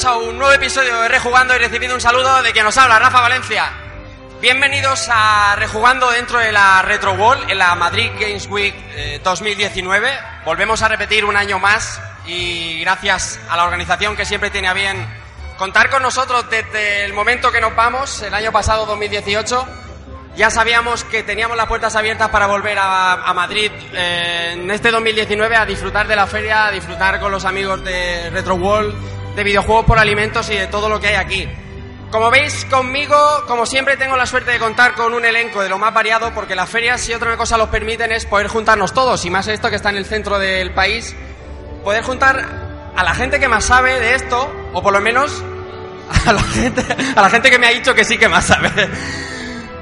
Bienvenidos a un nuevo episodio de Rejugando y recibiendo un saludo de quien nos habla, Rafa Valencia. Bienvenidos a Rejugando dentro de la Retro World en la Madrid Games Week eh, 2019. Volvemos a repetir un año más y gracias a la organización que siempre tiene a bien contar con nosotros desde el momento que nos vamos, el año pasado 2018. Ya sabíamos que teníamos las puertas abiertas para volver a, a Madrid eh, en este 2019 a disfrutar de la feria, a disfrutar con los amigos de Retro World, de videojuegos por alimentos y de todo lo que hay aquí. Como veis conmigo, como siempre tengo la suerte de contar con un elenco de lo más variado porque las ferias, si otra cosa los permiten, es poder juntarnos todos y más esto que está en el centro del país, poder juntar a la gente que más sabe de esto o por lo menos a la gente, a la gente que me ha dicho que sí que más sabe.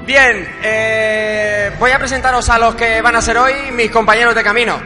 Bien, eh, voy a presentaros a los que van a ser hoy mis compañeros de camino.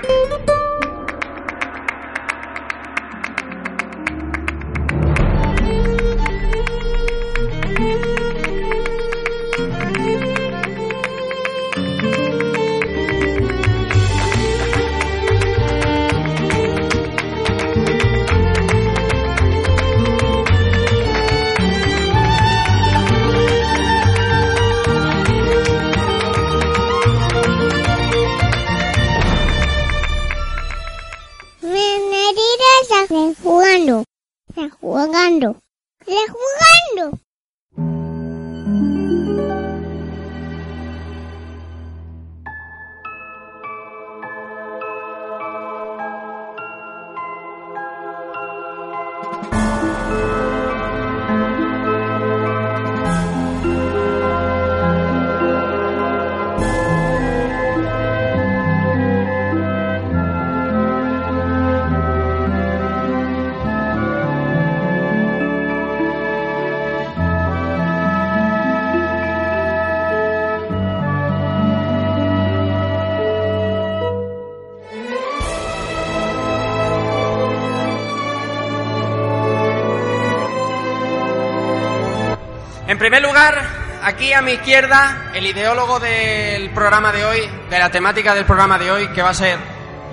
Primer lugar, aquí a mi izquierda, el ideólogo del programa de hoy, de la temática del programa de hoy, que va a ser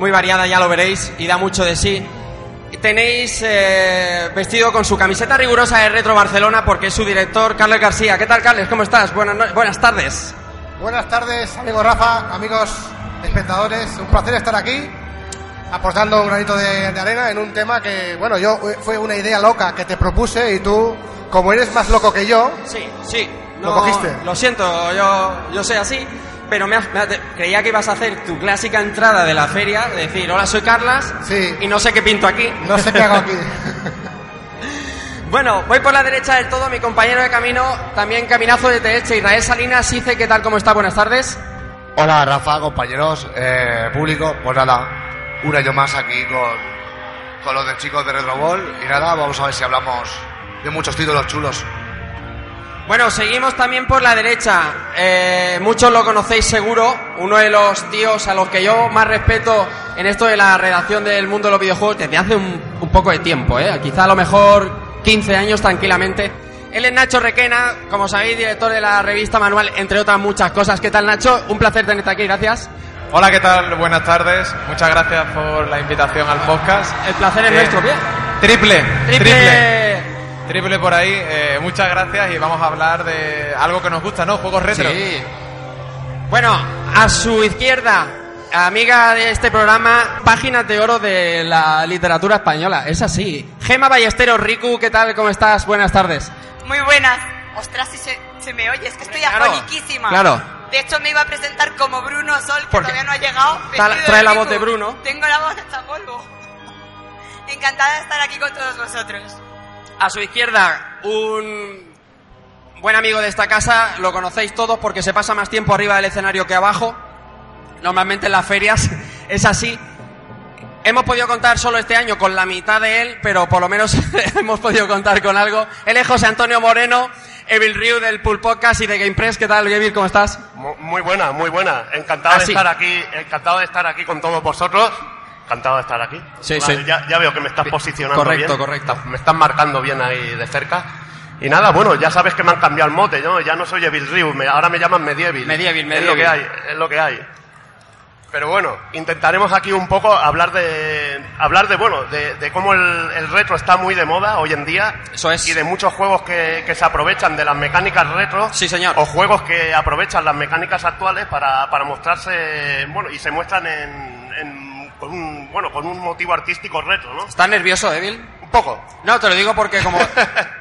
muy variada, ya lo veréis, y da mucho de sí. Tenéis eh, vestido con su camiseta rigurosa de Retro Barcelona porque es su director, Carles García. ¿Qué tal, Carles? ¿Cómo estás? Buenas, no- buenas tardes. Buenas tardes, amigo Rafa, amigos espectadores. Un placer estar aquí aportando un granito de, de arena en un tema que, bueno, yo eh, fue una idea loca que te propuse y tú, como eres más loco que yo, Sí, sí. ¿Lo cogiste? Lo siento, yo, yo soy así, pero me has- me has- creía que ibas a hacer tu clásica entrada de la feria, de decir, hola, soy Carlas, Sí. y no sé qué pinto aquí. no sé qué hago aquí. Bueno, voy por la derecha del todo, mi compañero de camino, también caminazo de derecha, Israel Salinas, dice ¿qué tal? ¿Cómo está? Buenas tardes. Hola Rafa, compañeros, eh, público, pues nada, un año más aquí con, con los de chicos de Retro Ball y nada, vamos a ver si hablamos de muchos títulos chulos. Bueno, seguimos también por la derecha. Eh, muchos lo conocéis seguro, uno de los tíos a los que yo más respeto en esto de la redacción del mundo de los videojuegos desde hace un, un poco de tiempo, ¿eh? quizá a lo mejor 15 años tranquilamente. Él es Nacho Requena, como sabéis, director de la revista Manual, entre otras muchas cosas. ¿Qué tal, Nacho? Un placer tenerte aquí, gracias. Hola, ¿qué tal? Buenas tardes. Muchas gracias por la invitación al podcast. El placer es Eh, nuestro, bien. Triple, Triple. triple, triple por ahí. Eh, muchas gracias y vamos a hablar de algo que nos gusta, ¿no? Juegos retro. Sí. Bueno, a su izquierda, amiga de este programa, páginas de oro de la literatura española. Es así. Gema Ballesteros, Riku, ¿qué tal? ¿Cómo estás? Buenas tardes. Muy buenas. Ostras, si se, se me oye, es que estoy Claro, afóniquísima. claro. De hecho, me iba a presentar como Bruno Sol, que Porque todavía no ha llegado. tra- vestido trae la voz de Bruno. Tengo la voz hasta polvo. Encantada de estar aquí con todos vosotros. A su izquierda, un buen amigo de esta casa, lo conocéis todos porque se pasa más tiempo arriba del escenario que abajo. Normalmente en las ferias es así. Hemos podido contar solo este año con la mitad de él, pero por lo menos hemos podido contar con algo. Él es José Antonio Moreno, Evil Ryu del Pool Podcast y de GamePress. ¿Qué tal, Evil? ¿Cómo estás? Mu- Muy buena, muy buena. Encantado Ah, de sí. estar aquí, encantado de estar aquí con todos vosotros. Encantado de estar aquí. Sí, Vale, sí. Ya, ya veo que me estás posicionando correcto, bien. correcto. Me estás marcando bien ahí de cerca. Y nada, bueno, ya sabes que me han cambiado el mote, ¿no? Ya no soy Evil Ryu, me- ahora me llaman Medieval. Medieval, Es lo que Medieval. hay, es lo que hay. Pero bueno, intentaremos aquí un poco hablar de, hablar de bueno, de, de cómo el, el retro está muy de moda hoy en día. Eso es. Y de muchos juegos que, que se aprovechan de las mecánicas retro. Sí, señor. O juegos que aprovechan las mecánicas actuales para, para mostrarse, bueno, y se muestran en, en- con un, bueno, con un motivo artístico retro, ¿no? ¿Estás nervioso, Evil? Un poco. No, te lo digo porque como...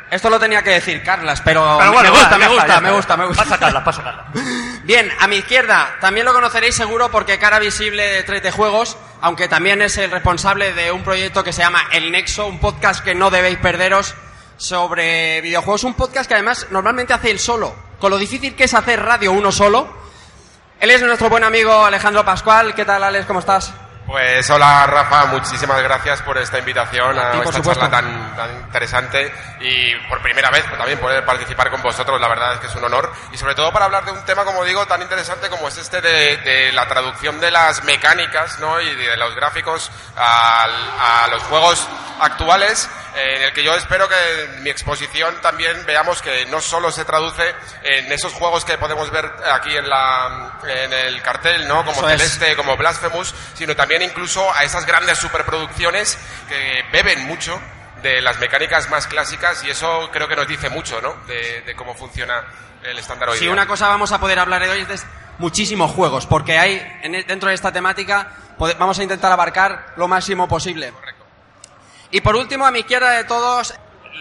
Esto lo tenía que decir Carlas, pero, Pero bueno, me gusta, me gusta, está, me gusta, me gusta. Pasa Carla, pasa Carla. Bien, a mi izquierda también lo conoceréis seguro porque cara visible de 13 juegos, aunque también es el responsable de un proyecto que se llama El Nexo, un podcast que no debéis perderos sobre videojuegos, un podcast que además normalmente hace él solo, con lo difícil que es hacer radio uno solo. Él es nuestro buen amigo Alejandro Pascual. ¿Qué tal, Alex? ¿Cómo estás? Pues hola Rafa, muchísimas gracias por esta invitación A a, ti, esta charla tan, tan interesante y por primera vez pues, también poder participar con vosotros, la verdad es que es un honor y sobre todo para hablar de un tema, como digo, tan interesante como es este de, de la traducción de las mecánicas ¿no? y de los gráficos al- a los juegos actuales en el que yo espero que en mi exposición también veamos que no solo se traduce en esos juegos que podemos ver aquí en, la, en el cartel, ¿no? como. Celeste, como Blasphemous, sino también incluso a esas grandes superproducciones que beben mucho de las mecánicas más clásicas y eso creo que nos dice mucho, ¿no? De, de cómo funciona el estándar hoy Si día. una cosa vamos a poder hablar de hoy es de muchísimos juegos, porque hay en e- dentro de esta temática vamos a intentar abarcar lo máximo posible. Y por último, a mi izquierda de todos,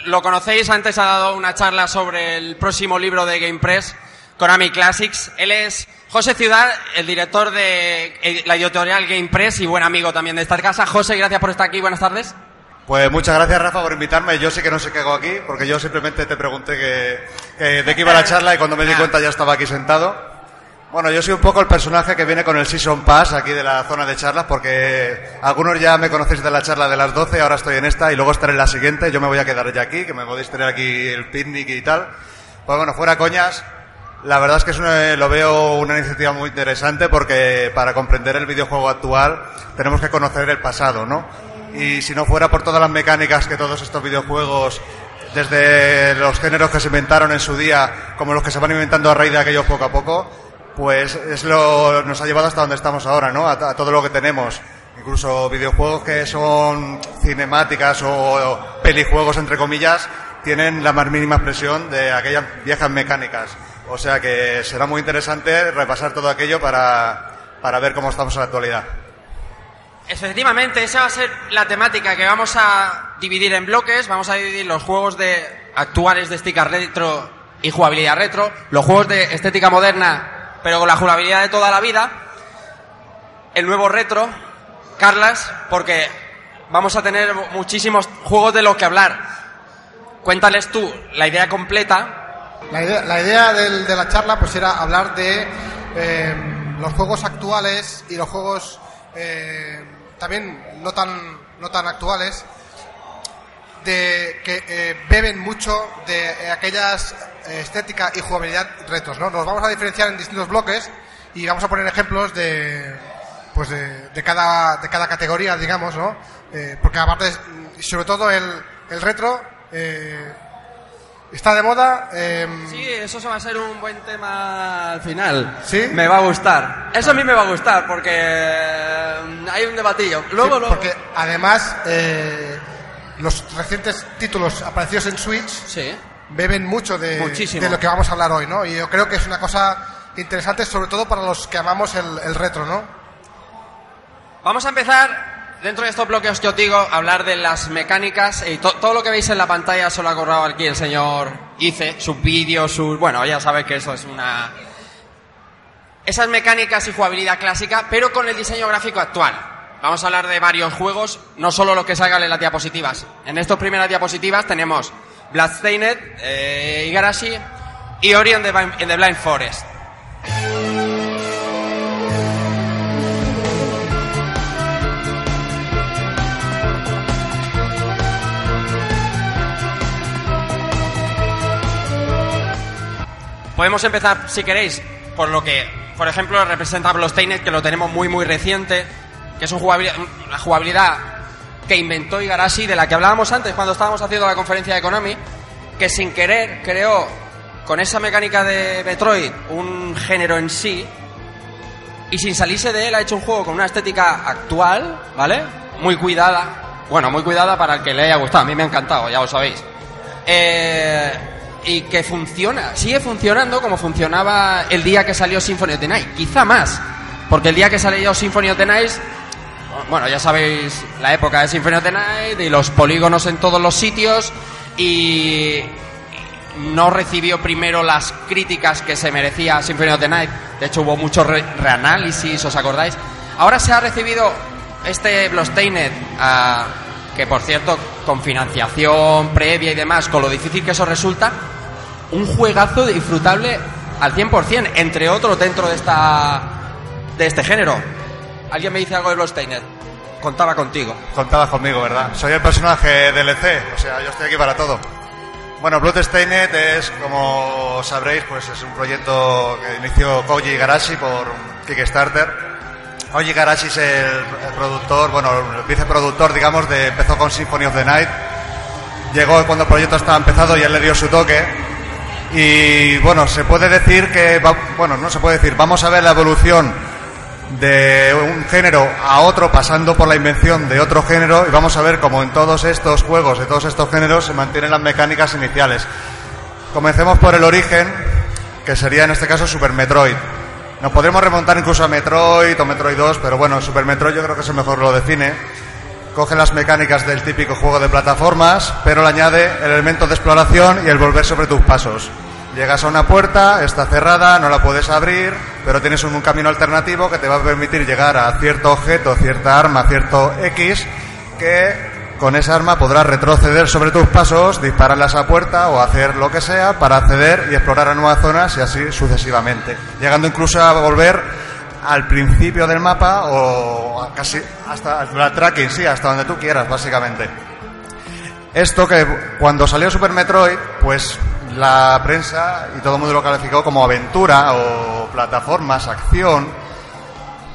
lo conocéis, antes ha dado una charla sobre el próximo libro de GamePress, Konami Classics. Él es José Ciudad, el director de eh, la editorial GamePress y buen amigo también de esta casa. José, gracias por estar aquí, buenas tardes. Pues muchas gracias Rafa por invitarme. Yo sí que no sé qué hago aquí, porque yo simplemente te pregunté que, que de qué iba la charla y cuando me di cuenta ya estaba aquí sentado. Bueno, yo soy un poco el personaje que viene con el Season Pass aquí de la zona de charlas, porque algunos ya me conocéis de la charla de las 12, ahora estoy en esta y luego estaré en la siguiente. Yo me voy a quedar ya aquí, que me podéis tener aquí el picnic y tal. Pues bueno, fuera coñas, la verdad es que es lo veo una iniciativa muy interesante porque para comprender el videojuego actual tenemos que conocer el pasado, ¿no? Y si no fuera por todas las mecánicas que todos estos videojuegos, desde los géneros que se inventaron en su día, como los que se van inventando a raíz de aquellos poco a poco, pues es lo, nos ha llevado hasta donde estamos ahora, ¿no? A, todo lo que tenemos. Incluso videojuegos que son cinemáticas o pelijuegos, entre comillas, tienen la más mínima expresión de aquellas viejas mecánicas. O sea que será muy interesante repasar todo aquello para, para ver cómo estamos en la actualidad. Efectivamente, esa va a ser la temática que vamos a dividir en bloques. Vamos a dividir los juegos de actuales de estética retro y jugabilidad retro, los juegos de estética moderna, pero con la jugabilidad de toda la vida, el nuevo retro, Carlas, porque vamos a tener muchísimos juegos de los que hablar. Cuéntales tú la idea completa. La idea, la idea del- de la charla pues era hablar de eh, los juegos actuales y los juegos eh, también no tan, no tan actuales de que eh, beben mucho de aquellas estética y jugabilidad retos, ¿no? Nos vamos a diferenciar en distintos bloques y vamos a poner ejemplos de pues de, de cada de cada categoría, digamos, ¿no? Eh, porque aparte sobre todo el, el retro eh, está de moda. eh, Sí, eso se va a ser un buen tema al final. ¿Sí? Me va a gustar. Eso a mí me va a gustar porque eh, hay un debatillo. Luego, Sí, luego. Porque además eh, los recientes títulos aparecidos en Switch Sí. beben mucho de, Muchísimo. de lo que vamos a hablar hoy, ¿no? Y yo creo que es una cosa interesante, sobre todo para los que amamos el, el retro, ¿no? Vamos a empezar, dentro de estos bloques que os digo, hablar de las mecánicas y to- todo lo que veis en la pantalla se lo ha corrado aquí el señor Ice, sus vídeos, sus... Bueno, ya sabéis que eso es una... Esas mecánicas y jugabilidad clásica, pero con el diseño gráfico actual. Vamos a hablar de varios juegos, no solo los que salgan en las diapositivas. En estas primeras diapositivas tenemos Bloodstained, eh, Igarashi, y Ori and the Blind Forest. Podemos empezar, si queréis, por lo que, por ejemplo, representa Bloodstained, que lo tenemos muy, muy reciente, que es un jugabilidad, una jugabilidad que inventó Igarashi, de la que hablábamos antes cuando estábamos haciendo la conferencia de Konami, que sin querer creó, con esa mecánica de Metroid, un género en sí, y sin salirse de él ha hecho un juego con una estética actual, ¿vale? Muy cuidada. Bueno, muy cuidada para el que le haya gustado. A mí me ha encantado, ya lo sabéis. Eh, y que funciona, sigue funcionando como funcionaba el día que salió Symphony of the Night. Quizá más, porque el día que salió Symphony of the Night, bueno, ya sabéis la época de Symphony of the Night y los polígonos en todos los sitios y no recibió primero las críticas que se merecía Symphony of the Night. De hecho, hubo mucho re- reanálisis, ¿os acordáis? Ahora se ha recibido este Bloodstained, ah, que por cierto, con financiación previa y demás, con lo difícil que eso resulta, un juegazo disfrutable al 100%, entre otros dentro de esta de este género. ¿Alguien me dice algo de Bloodstained? Contaba contigo. Contabas conmigo, ¿verdad? Soy el personaje DLC, o sea, yo estoy aquí para todo. Bueno, Bloodstained es, como sabréis, pues es un proyecto que inició Koji Igarashi por Kickstarter. Koji Igarashi es el, productor, bueno, el viceproductor, digamos, de empezó con Symphony of the Night. Llegó cuando el proyecto estaba empezado y él le dio su toque. Y bueno, se puede decir que, va- bueno, no se puede decir, vamos a ver la evolución de un género a otro pasando por la invención de otro género y vamos a ver cómo en todos estos juegos, de todos estos géneros, se mantienen las mecánicas iniciales. Comencemos por el origen, que sería en este caso Super Metroid. Nos podremos remontar incluso a Metroid o Metroid 2, pero bueno, Super Metroid yo creo que eso mejor lo define. Coge las mecánicas del típico juego de plataformas, pero le añade el elemento de exploración y el volver sobre tus pasos. Llegas a una puerta, está cerrada, no la puedes abrir, pero tienes un, un camino alternativo que te va a permitir llegar a cierto objeto, cierta arma, cierto X, que con esa arma podrás retroceder sobre tus pasos, dispararle a puerta o hacer lo que sea para acceder y explorar a nuevas zonas y así sucesivamente. Llegando incluso a volver al principio del mapa o casi hasta el tracking, sí, hasta donde tú quieras, básicamente. Esto que cuando salió Super Metroid, pues la prensa y todo el mundo lo calificó como aventura o plataformas, acción,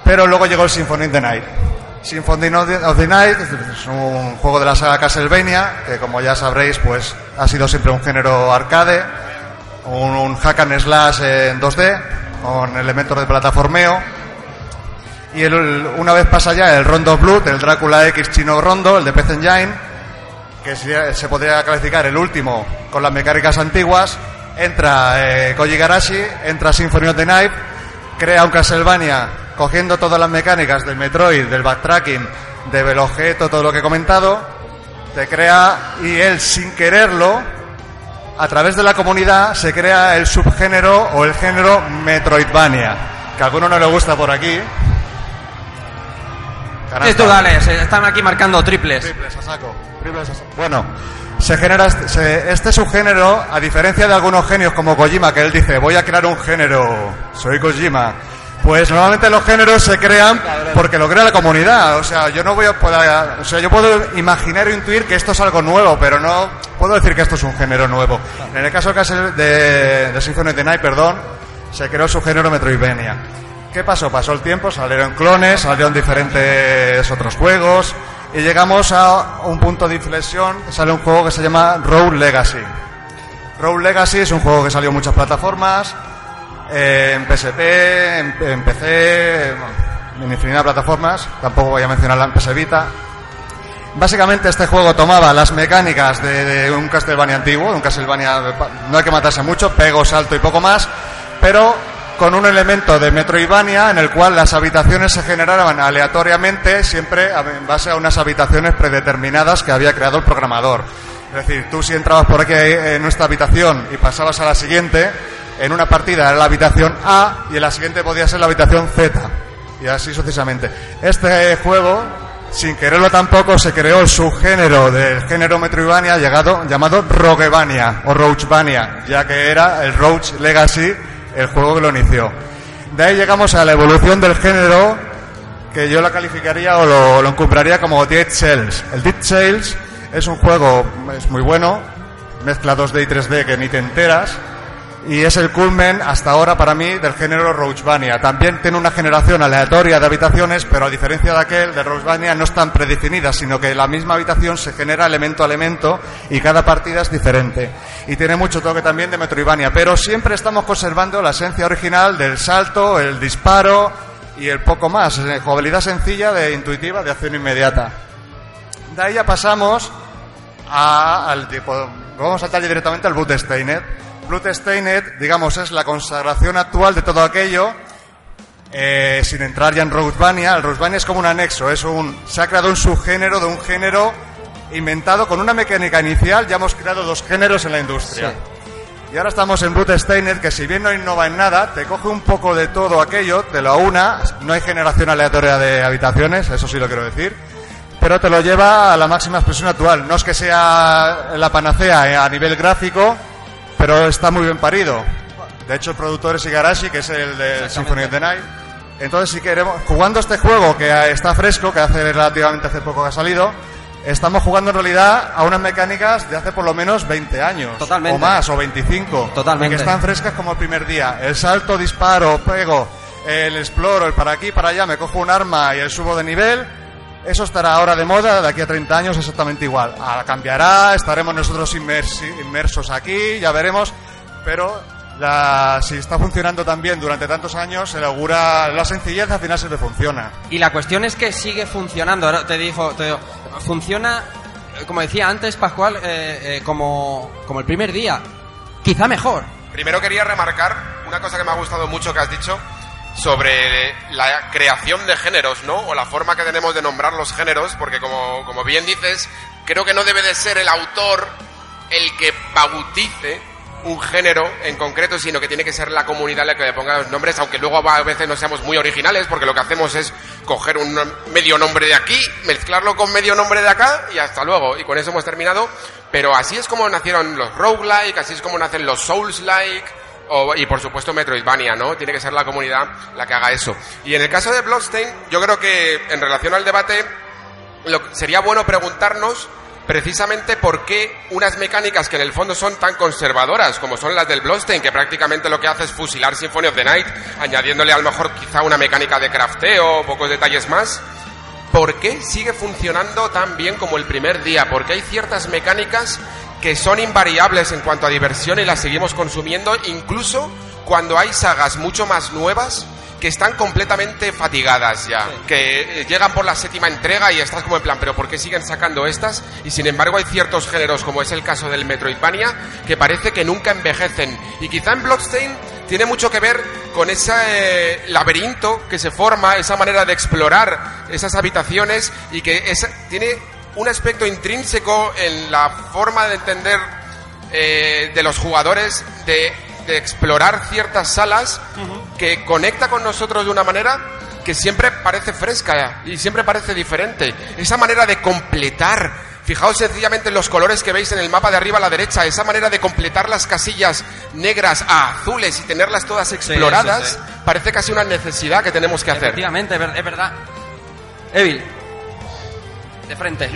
pero luego llegó el Symphony of the Night. Symphony of the- Night es un juego de la saga Castlevania, que como ya sabréis, pues ha sido siempre un género arcade, un, hack and slash en 2D, con elementos de plataformeo. Y el- una vez pasa ya el Rondo Blood, el Drácula X chino Rondo, el de PC Engine, que se podría calificar el último con las mecánicas antiguas, entra eh, Koji Garashi, entra Symphony of the Night, crea un Castlevania cogiendo todas las mecánicas del Metroid, del backtracking, del objeto, todo lo que he comentado, te crea y él sin quererlo, a través de la comunidad se crea el subgénero o el género Metroidvania, que a alguno no le gusta por aquí. Canasta. Esto dale, se están aquí marcando triples. Triples a saco. Triples a saco. Bueno, se genera este, se- este subgénero, a diferencia de algunos genios como Kojima, que él dice, voy a crear un género, soy Kojima. Pues normalmente los géneros se crean porque lo crea la comunidad. O sea, yo no voy a poder, o sea, yo puedo imaginar o intuir que esto es algo nuevo, pero no puedo decir que esto es un género nuevo. En el caso de, de Symphony of the Night, perdón, se creó su género Metroidvania. ¿Qué pasó? Pasó el tiempo, salieron clones, salieron diferentes otros juegos y llegamos a un punto de inflexión, sale un juego que se llama Road Legacy. Road Legacy es un juego que salió en muchas plataformas, eh, en PSP, en, PC, en infinidad de plataformas, tampoco voy a mencionar la PS Vita. Básicamente este juego tomaba las mecánicas de, un Castlevania antiguo, de un Castlevania, no hay que matarse mucho, pego, salto y poco más, pero con un elemento de Metroidvania en el cual las habitaciones se generaban aleatoriamente, siempre en base a unas habitaciones predeterminadas que había creado el programador. Es decir, tú si entrabas por aquí en nuestra habitación y pasabas a la siguiente, en una partida era la habitación A y en la siguiente podía ser la habitación Z. Y así sucesivamente. Este juego sin quererlo tampoco, se creó el subgénero del género Metroidvania llegado, llamado Roguevania o Roachvania, ya que era el Roach Legacy el juego que lo inició. De ahí llegamos a la evolución del género que yo la calificaría o lo, lo como Dead Cells. El Dead Cells es un juego, es muy bueno, mezcla 2D y 3D que ni te enteras, y es el culmen hasta ahora para mí del género Roachvania. También tiene una generación aleatoria de habitaciones, pero a diferencia de aquel de Roachvania no están predefinidas, sino que la misma habitación se genera elemento a elemento y cada partida es diferente. Y tiene mucho toque también de Metroidvania, pero siempre estamos conservando la esencia original del salto, el disparo y el poco más. Eh, Jugabilidad sencilla, de intuitiva, de acción inmediata. De ahí ya pasamos al tipo, vamos a saltar directamente al Bloodstained. Bloodstained, digamos, es la consagración actual de todo aquello, eh, sin entrar ya en Roguevania. El es como un anexo, es un, se ha creado un subgénero de un género inventado con una mecánica inicial, ya hemos creado dos géneros en la industria. Y ahora estamos en Bloodstained, que si bien no innova en nada, te coge un poco de todo aquello, te lo aúna, no hay generación aleatoria de habitaciones, eso sí lo quiero decir, pero te lo lleva a la máxima expresión actual. No es que sea la panacea eh, a nivel gráfico, pero está muy bien parido. De hecho, el productor es Igarashi, que es el de Symphony of the Night. Entonces, si queremos, jugando este juego que está fresco, que hace relativamente hace poco que ha salido, estamos jugando en realidad a unas mecánicas de hace por lo menos 20 años. Totalmente. O más, o 25. Totalmente. Que están frescas como el primer día. El salto, disparo, pego, el exploro, el para aquí, para allá, me cojo un arma y el subo de nivel. Eso estará ahora de moda, de aquí a 30 años exactamente igual. Ahora cambiará, estaremos nosotros inmersos aquí, ya veremos. Pero la- si está funcionando tan bien durante tantos años, se le augura la sencillez, al final se le funciona. Y la cuestión es que sigue funcionando. Ahora te digo, te digo, funciona, como decía antes Pascual, eh, eh, como, como el primer día. Quizá mejor. Primero quería remarcar una cosa que me ha gustado mucho que has dicho sobre la creación de géneros, ¿no? O la forma que tenemos de nombrar los géneros, porque como, como bien dices, creo que no debe de ser el autor el que bautice un género en concreto, sino que tiene que ser la comunidad la que le ponga los nombres, aunque luego a veces no seamos muy originales, porque lo que hacemos es coger un medio nombre de aquí, mezclarlo con medio nombre de acá y hasta luego. Y con eso hemos terminado. Pero así es como nacieron los roguelike, así es como nacen los souls-like, y por supuesto Metroidvania, ¿no? Tiene que ser la comunidad la que haga eso. Y en el caso de Bloodstain, yo creo que en relación al debate, lo, sería bueno preguntarnos precisamente por qué unas mecánicas que en el fondo son tan conservadoras como son las del Bloodstain, que prácticamente lo que hace es fusilar Symphony of the Night, añadiéndole a lo mejor quizá una mecánica de crafteo pocos detalles más, ¿por qué sigue funcionando tan bien como el primer día? Porque hay ciertas mecánicas que son invariables en cuanto a diversión y las seguimos consumiendo, incluso cuando hay sagas mucho más nuevas que están completamente fatigadas ya, que eh, llegan por la séptima entrega y estás como en plan, pero ¿por qué siguen sacando estas? Y sin embargo hay ciertos géneros, como es el caso del Metroidvania, que parece que nunca envejecen. Y quizá en Bloodstain tiene mucho que ver con ese eh, laberinto que se forma, esa manera de explorar esas habitaciones y que esa- tiene un aspecto intrínseco en la forma de entender eh, de los jugadores de, de explorar ciertas salas que conecta con nosotros de una manera que siempre parece fresca y siempre parece diferente. Esa manera de completar Fijaos sencillamente en los colores que veis en el mapa de arriba a la derecha, esa manera de completar las casillas negras a azules y tenerlas todas exploradas, sí. parece casi una necesidad que tenemos que hacer. Efectivamente, es verdad. Evil. De frente.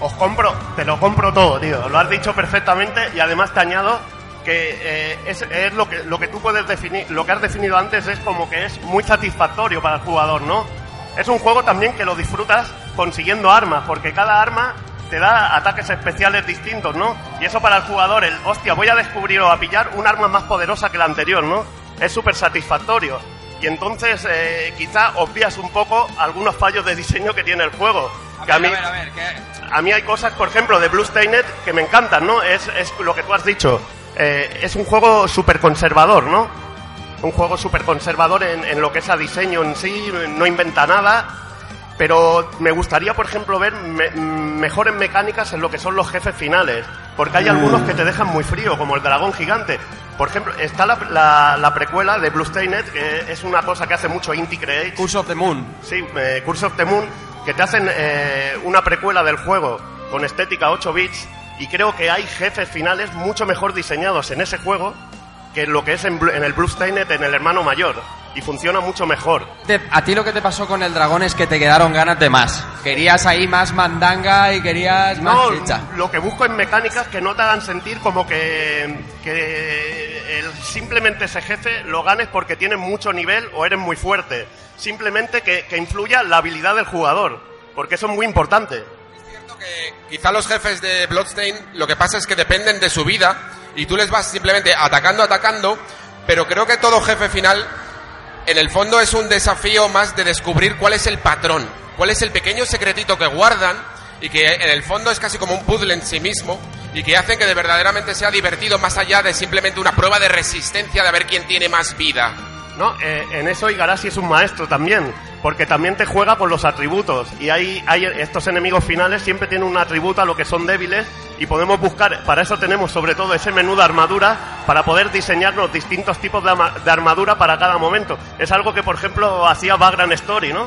Os compro, te lo compro todo, tío. Lo has dicho perfectamente y además te añado que eh, es, es lo que lo que tú puedes definir, lo que has definido antes es como que es muy satisfactorio para el jugador, ¿no? Es un juego también que lo disfrutas consiguiendo armas, porque cada arma te da ataques especiales distintos, ¿no? Y eso para el jugador, el hostia, voy a descubrir o a pillar un arma más poderosa que la anterior, ¿no? Es súper satisfactorio. Y entonces eh, quizá obvias un poco algunos fallos de diseño que tiene el juego. que a mí, a ver, que- a mí hay cosas, por ejemplo, de Bloodstained que me encantan, ¿no? Es, es lo que tú has dicho. Eh, es un juego súper conservador, ¿no? Un juego súper conservador en, en lo que es a diseño en sí, no inventa nada. Pero me gustaría, por ejemplo, ver me- mejores mecánicas en lo que son los jefes finales. Porque hay algunos que te dejan muy frío, como el dragón gigante. Por ejemplo, está la, la- la precuela de Bloodstained, que es una cosa que hace mucho Inti Creates. Curse of the Moon. Sí, eh, Curse of the Moon, que te hacen eh, una precuela del juego con estética 8 bits y creo que hay jefes finales mucho mejor diseñados en ese juego que lo que es en, en el Bloodstained en el hermano mayor y funciona mucho mejor. Te- a ti lo que te pasó con el dragón es que te quedaron ganas de más. Querías ahí más mandanga y querías más No, chicha. lo que busco en mecánicas que no te hagan sentir como que, que el- simplemente ese jefe lo ganes porque tienes mucho nivel o eres muy fuerte. Simplemente que, que influya la habilidad del jugador, porque eso es muy importante. Quizá los jefes de Bloodstain lo que pasa es que dependen de su vida y tú les vas simplemente atacando, atacando, pero creo que todo jefe final en el fondo es un desafío más de descubrir cuál es el patrón, cuál es el pequeño secretito que guardan y que en el fondo es casi como un puzzle en sí mismo y que hacen que de verdaderamente sea divertido más allá de simplemente una prueba de resistencia de ver quién tiene más vida. No, eh, en eso Igarashi es un maestro también, porque también te juega con los atributos y hay, hay estos enemigos finales siempre tienen un atributo a lo que son débiles y podemos buscar, para eso tenemos sobre todo ese menú de armadura para poder diseñarnos distintos tipos de, de armadura para cada momento. Es algo que por ejemplo hacía Vagrant Story, ¿no?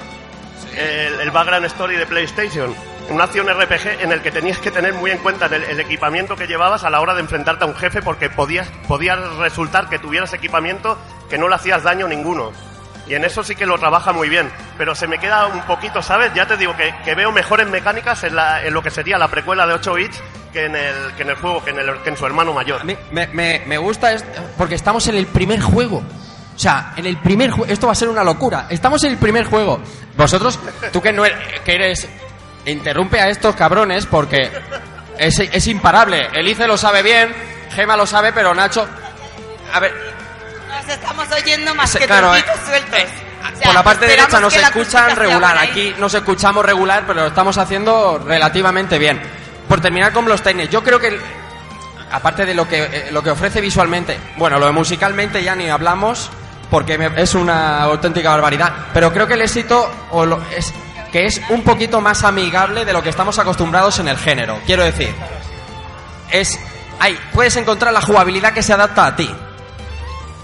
El, el Vagrant Story de PlayStation. Una acción RPG en el que tenías que tener muy en cuenta el, el equipamiento que llevabas a la hora de enfrentarte a un jefe porque podías, podía resultar que tuvieras equipamiento que no le hacías daño ninguno. Y en eso sí que lo trabaja muy bien. Pero se me queda un poquito, ¿sabes? Ya te digo que, que veo mejores mecánicas en, la- en lo que sería la precuela de 8 bits que en el, que en el juego, que en, el, que en su hermano mayor. Me, me- me gusta esto porque estamos en el primer juego. O sea, en el primer juego. Esto va a ser una locura. Estamos en el primer juego. Vosotros, tú que, no eres, que eres. Interrumpe a estos cabrones porque es, es imparable. Elice lo sabe bien, Gema lo sabe, pero Nacho. A ver, Nos estamos oyendo más que claro, eh, sueltos. O sea, por la parte derecha nos escuchan regular. Aquí nos escuchamos regular, pero lo estamos haciendo relativamente bien. Por terminar con los tenis, yo creo que el- aparte de lo que eh, lo que ofrece visualmente, bueno, lo de musicalmente ya ni hablamos porque es una auténtica barbaridad. Pero creo que el éxito o lo- es que es un poquito más amigable de lo que estamos acostumbrados en el género. Quiero decir, es ahí puedes encontrar la jugabilidad que se adapta a ti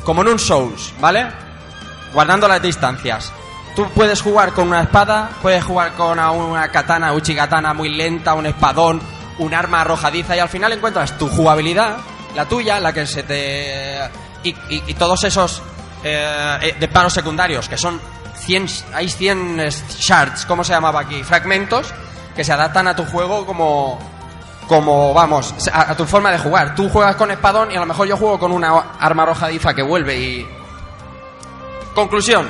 como en un Souls, ¿vale? Guardando las distancias. Tú puedes jugar con una espada, puedes jugar con una katana, uchigatana muy lenta, un espadón, un arma arrojadiza y al final encuentras tu jugabilidad, la tuya, la que se te... y todos esos eh, eh, de paros secundarios, que son 100, hay 100 eh, shards, ¿cómo se llamaba aquí? Fragmentos que se adaptan a tu juego como, como vamos, a, a tu forma de jugar. Tú juegas con espadón y a lo mejor yo juego con una arma arrojadiza que vuelve y... Conclusión.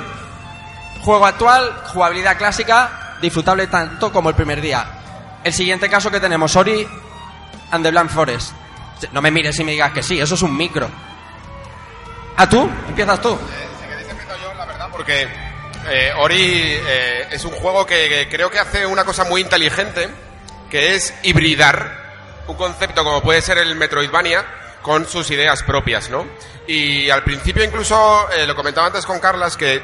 Juego actual, jugabilidad clásica, disfrutable tanto como el primer día. El siguiente caso que tenemos, Ori and the Blind Forest. No me mires y me digas que sí, eso es un micro. ¿A tú? Empiezas tú. Porque eh, Ori eh, es un juego que, que creo que hace una cosa muy inteligente, que es hibridar un concepto como puede ser el Metroidvania con sus ideas propias, ¿no? Y al principio incluso, eh, lo comentaba antes con Carlas, que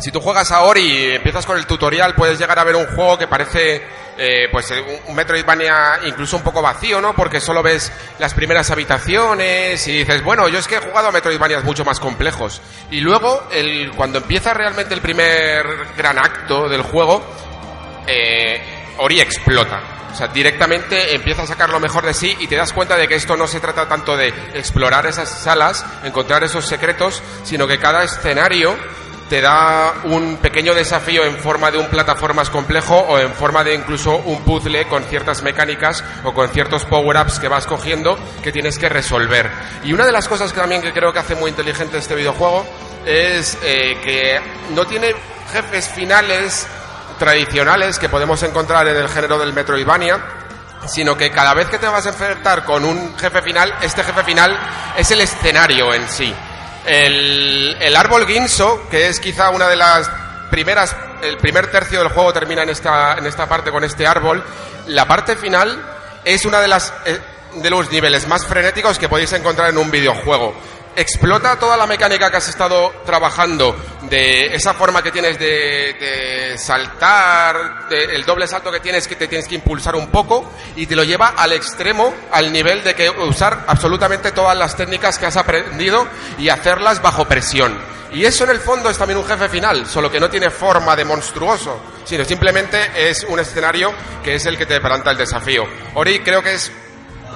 si tú juegas a Ori y empiezas con el tutorial, puedes llegar a ver un juego que parece eh, pues un- un Metroidvania incluso un poco vacío, ¿no? Porque solo ves las primeras habitaciones y dices, bueno, yo es que he jugado a Metroidvanias mucho más complejos. Y luego, el, cuando empieza realmente el primer gran acto del juego, eh, Ori explota. O sea, directamente empieza a sacar lo mejor de sí y te das cuenta de que esto no se trata tanto de explorar esas salas, encontrar esos secretos, sino que cada escenario te da un pequeño desafío en forma de un plataformas complejo o en forma de incluso un puzzle con ciertas mecánicas o con ciertos power-ups que vas cogiendo que tienes que resolver. Y una de las cosas que también que creo que hace muy inteligente este videojuego es eh, que no tiene jefes finales tradicionales que podemos encontrar en el género del Metroidvania, sino que cada vez que te vas a enfrentar con un jefe final, este jefe final es el escenario en sí. El, árbol Ginso, que es quizá una de las primeras, el primer tercio del juego termina en esta, en esta parte con este árbol, la parte final es una de las eh, de los niveles más frenéticos que podéis encontrar en un videojuego. Explota toda la mecánica que has estado trabajando, de esa forma que tienes de, saltar, de- el doble salto que tienes que te tienes que impulsar un poco y te lo lleva al extremo, al nivel de que usar absolutamente todas las técnicas que has aprendido y hacerlas bajo presión. Y eso en el fondo es también un jefe final, solo que no tiene forma de monstruoso, sino simplemente es un escenario que es el que te planta el desafío. Ori creo que es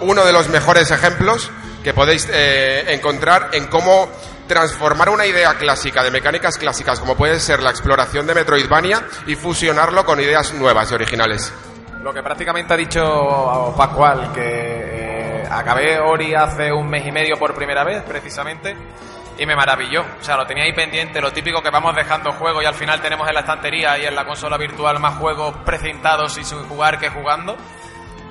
uno de los mejores ejemplos que podéis eh, encontrar en cómo transformar una idea clásica de mecánicas clásicas como puede ser la exploración de Metroidvania y fusionarlo con ideas nuevas y originales. Lo que prácticamente ha dicho Pascual, que eh, acabé Ori hace un mes y medio por primera vez, precisamente, y me maravilló. O sea, lo tenía ahí pendiente, lo típico que vamos dejando juegos y al final tenemos en la estantería y en la consola virtual más juegos precintados y sin jugar que jugando.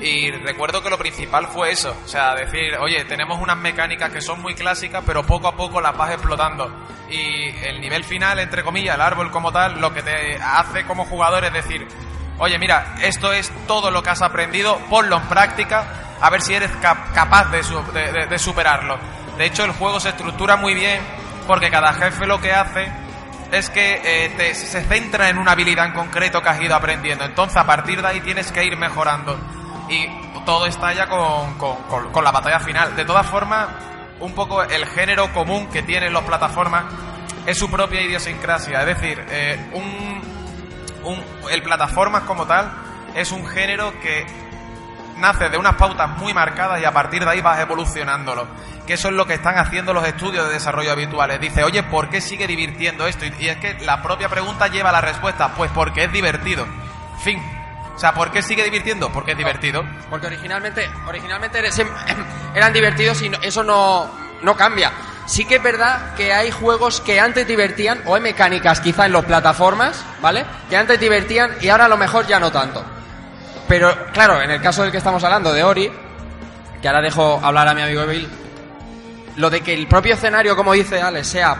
Y recuerdo que lo principal fue eso, o sea, decir, oye, tenemos unas mecánicas que son muy clásicas, pero poco a poco las vas explotando. Y el nivel final, entre comillas, el árbol como tal, lo que te hace como jugador es decir, oye, mira, esto es todo lo que has aprendido, ponlo en práctica, a ver si eres cap- capaz de superarlo. De hecho, el juego se estructura muy bien porque cada jefe lo que hace es que eh, te- se centra en una habilidad en concreto que has ido aprendiendo. Entonces, a partir de ahí tienes que ir mejorando. Y todo está ya con, con- la batalla final. De todas formas, un poco el género común que tienen las plataformas es su propia idiosincrasia. Es decir, eh, un, un- el plataformas como tal es un género que nace de unas pautas muy marcadas y a partir de ahí vas evolucionándolo. Que eso es lo que están haciendo los estudios de desarrollo habituales. Dice, oye, ¿por qué sigue divirtiendo esto? Y es que la propia pregunta lleva la respuesta, pues porque es divertido. Fin. O sea, ¿por qué sigue divirtiendo? Porque es divertido. Porque originalmente, originalmente eres- eran divertidos y eso no, no cambia. Sí que es verdad que hay juegos que antes divertían, o hay mecánicas quizá en las plataformas, ¿vale? Que antes divertían y ahora a lo mejor ya no tanto. Pero claro, en el caso del que estamos hablando, de Ori, que ahora dejo hablar a mi amigo Bill, lo de que el propio escenario, como dice Alex, sea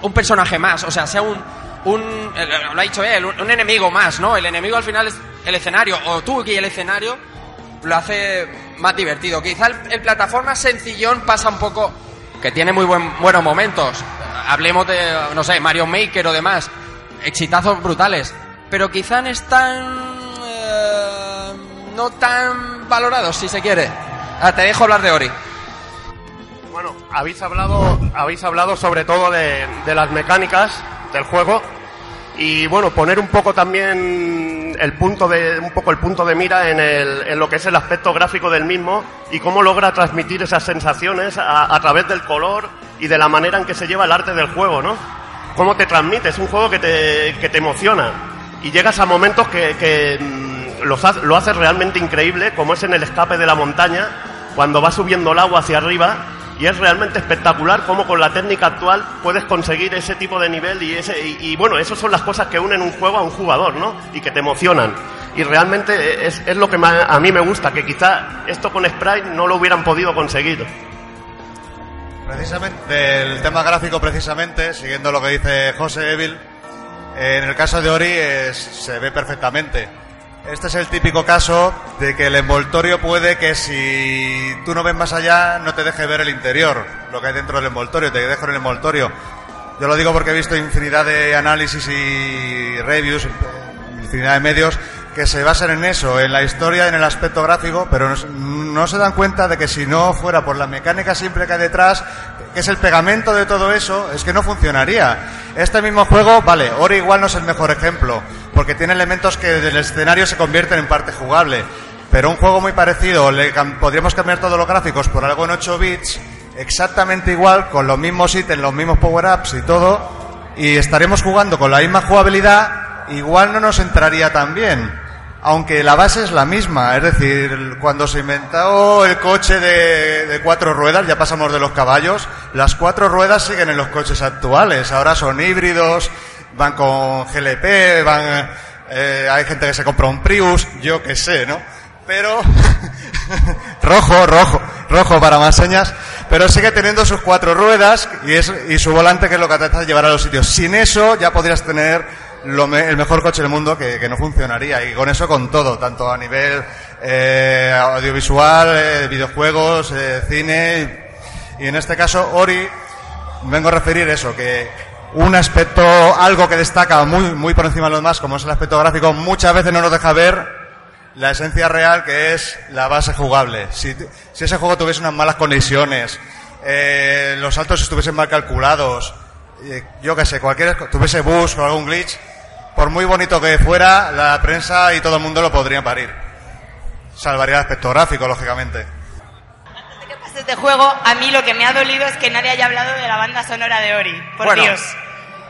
un personaje más, o sea, sea un, un eh, lo ha dicho él, un, enemigo más, ¿no? El enemigo al final es el escenario, o tú y el escenario lo hace más divertido. Quizá el, el plataforma sencillón pasa un poco, que tiene muy buen, buenos momentos. Hablemos de, no sé, Mario Maker o demás, exitazos brutales, pero quizá no están eh, no tan valorados, si se quiere. Ah, te dejo hablar de Ori. Bueno, habéis hablado, habéis hablado sobre todo de, de las mecánicas del juego y bueno, poner un poco también el punto de, un poco el punto de mira en, el, en lo que es el aspecto gráfico del mismo y cómo logra transmitir esas sensaciones a, a través del color y de la manera en que se lleva el arte del juego, ¿no? Cómo te transmite, es un juego que te, que te emociona y llegas a momentos que, que mm, los lo haces realmente increíble, como es en el escape de la montaña, cuando va subiendo el agua hacia arriba y es realmente espectacular cómo con la técnica actual puedes conseguir ese tipo de nivel y ese y, bueno, esas son las cosas que unen un juego a un jugador, ¿no? Y que te emocionan. Y realmente es, es lo que a mí me gusta, que quizá esto con Sprite no lo hubieran podido conseguir. Precisamente, del tema gráfico precisamente, siguiendo lo que dice José Evil, en el caso de Ori se ve perfectamente. Este es el típico caso de que el envoltorio puede que si tú no ves más allá no te deje ver el interior, lo que hay dentro del envoltorio, te dejo en el envoltorio. Yo lo digo porque he visto infinidad de análisis y reviews, infinidad de medios que se basan en eso, en la historia, en el aspecto gráfico, pero no, se- dan cuenta de que si no fuera por la mecánica simple que hay detrás, que es el pegamento de todo eso, es que no funcionaría. Este mismo juego, vale, Ori igual no es el mejor ejemplo, porque tiene elementos que del escenario se convierten en parte jugable. Pero un juego muy parecido, le podríamos cambiar todos los gráficos por algo en 8 bits, exactamente igual, con los mismos ítems, los mismos power-ups y todo, y estaremos jugando con la misma jugabilidad, igual no nos entraría tan bien. Aunque la base es la misma, es decir, cuando se inventó el coche de cuatro ruedas, ya pasamos de los caballos, las cuatro ruedas siguen en los coches actuales, ahora son híbridos, van con GLP, van, eh, hay gente que se compra un Prius, yo qué sé, ¿no? Pero, rojo, rojo, rojo para más señas, pero sigue teniendo sus cuatro ruedas y, es, y su volante que es lo que te hace llevar a los sitios. Sin eso ya podrías tener lo me- el mejor coche del mundo que, que no funcionaría y con eso con todo, tanto a nivel eh, audiovisual, eh, videojuegos, eh, cine y en este caso Ori vengo a referir eso, que un aspecto, algo que destaca muy, muy por encima de lo demás, como es el aspecto gráfico, muchas veces no nos deja ver la esencia real que es la base jugable. Si, si ese juego tuviese unas malas colisiones, eh, los saltos estuviesen mal calculados, eh, yo qué sé, cualquier, tuviese bus o algún glitch, por muy bonito que fuera, la prensa y todo el mundo lo podrían parir. Salvaría el aspecto gráfico, lógicamente. Este juego, a mí lo que me ha dolido es que nadie haya hablado de la banda sonora de Ori, por Bueno. Dios.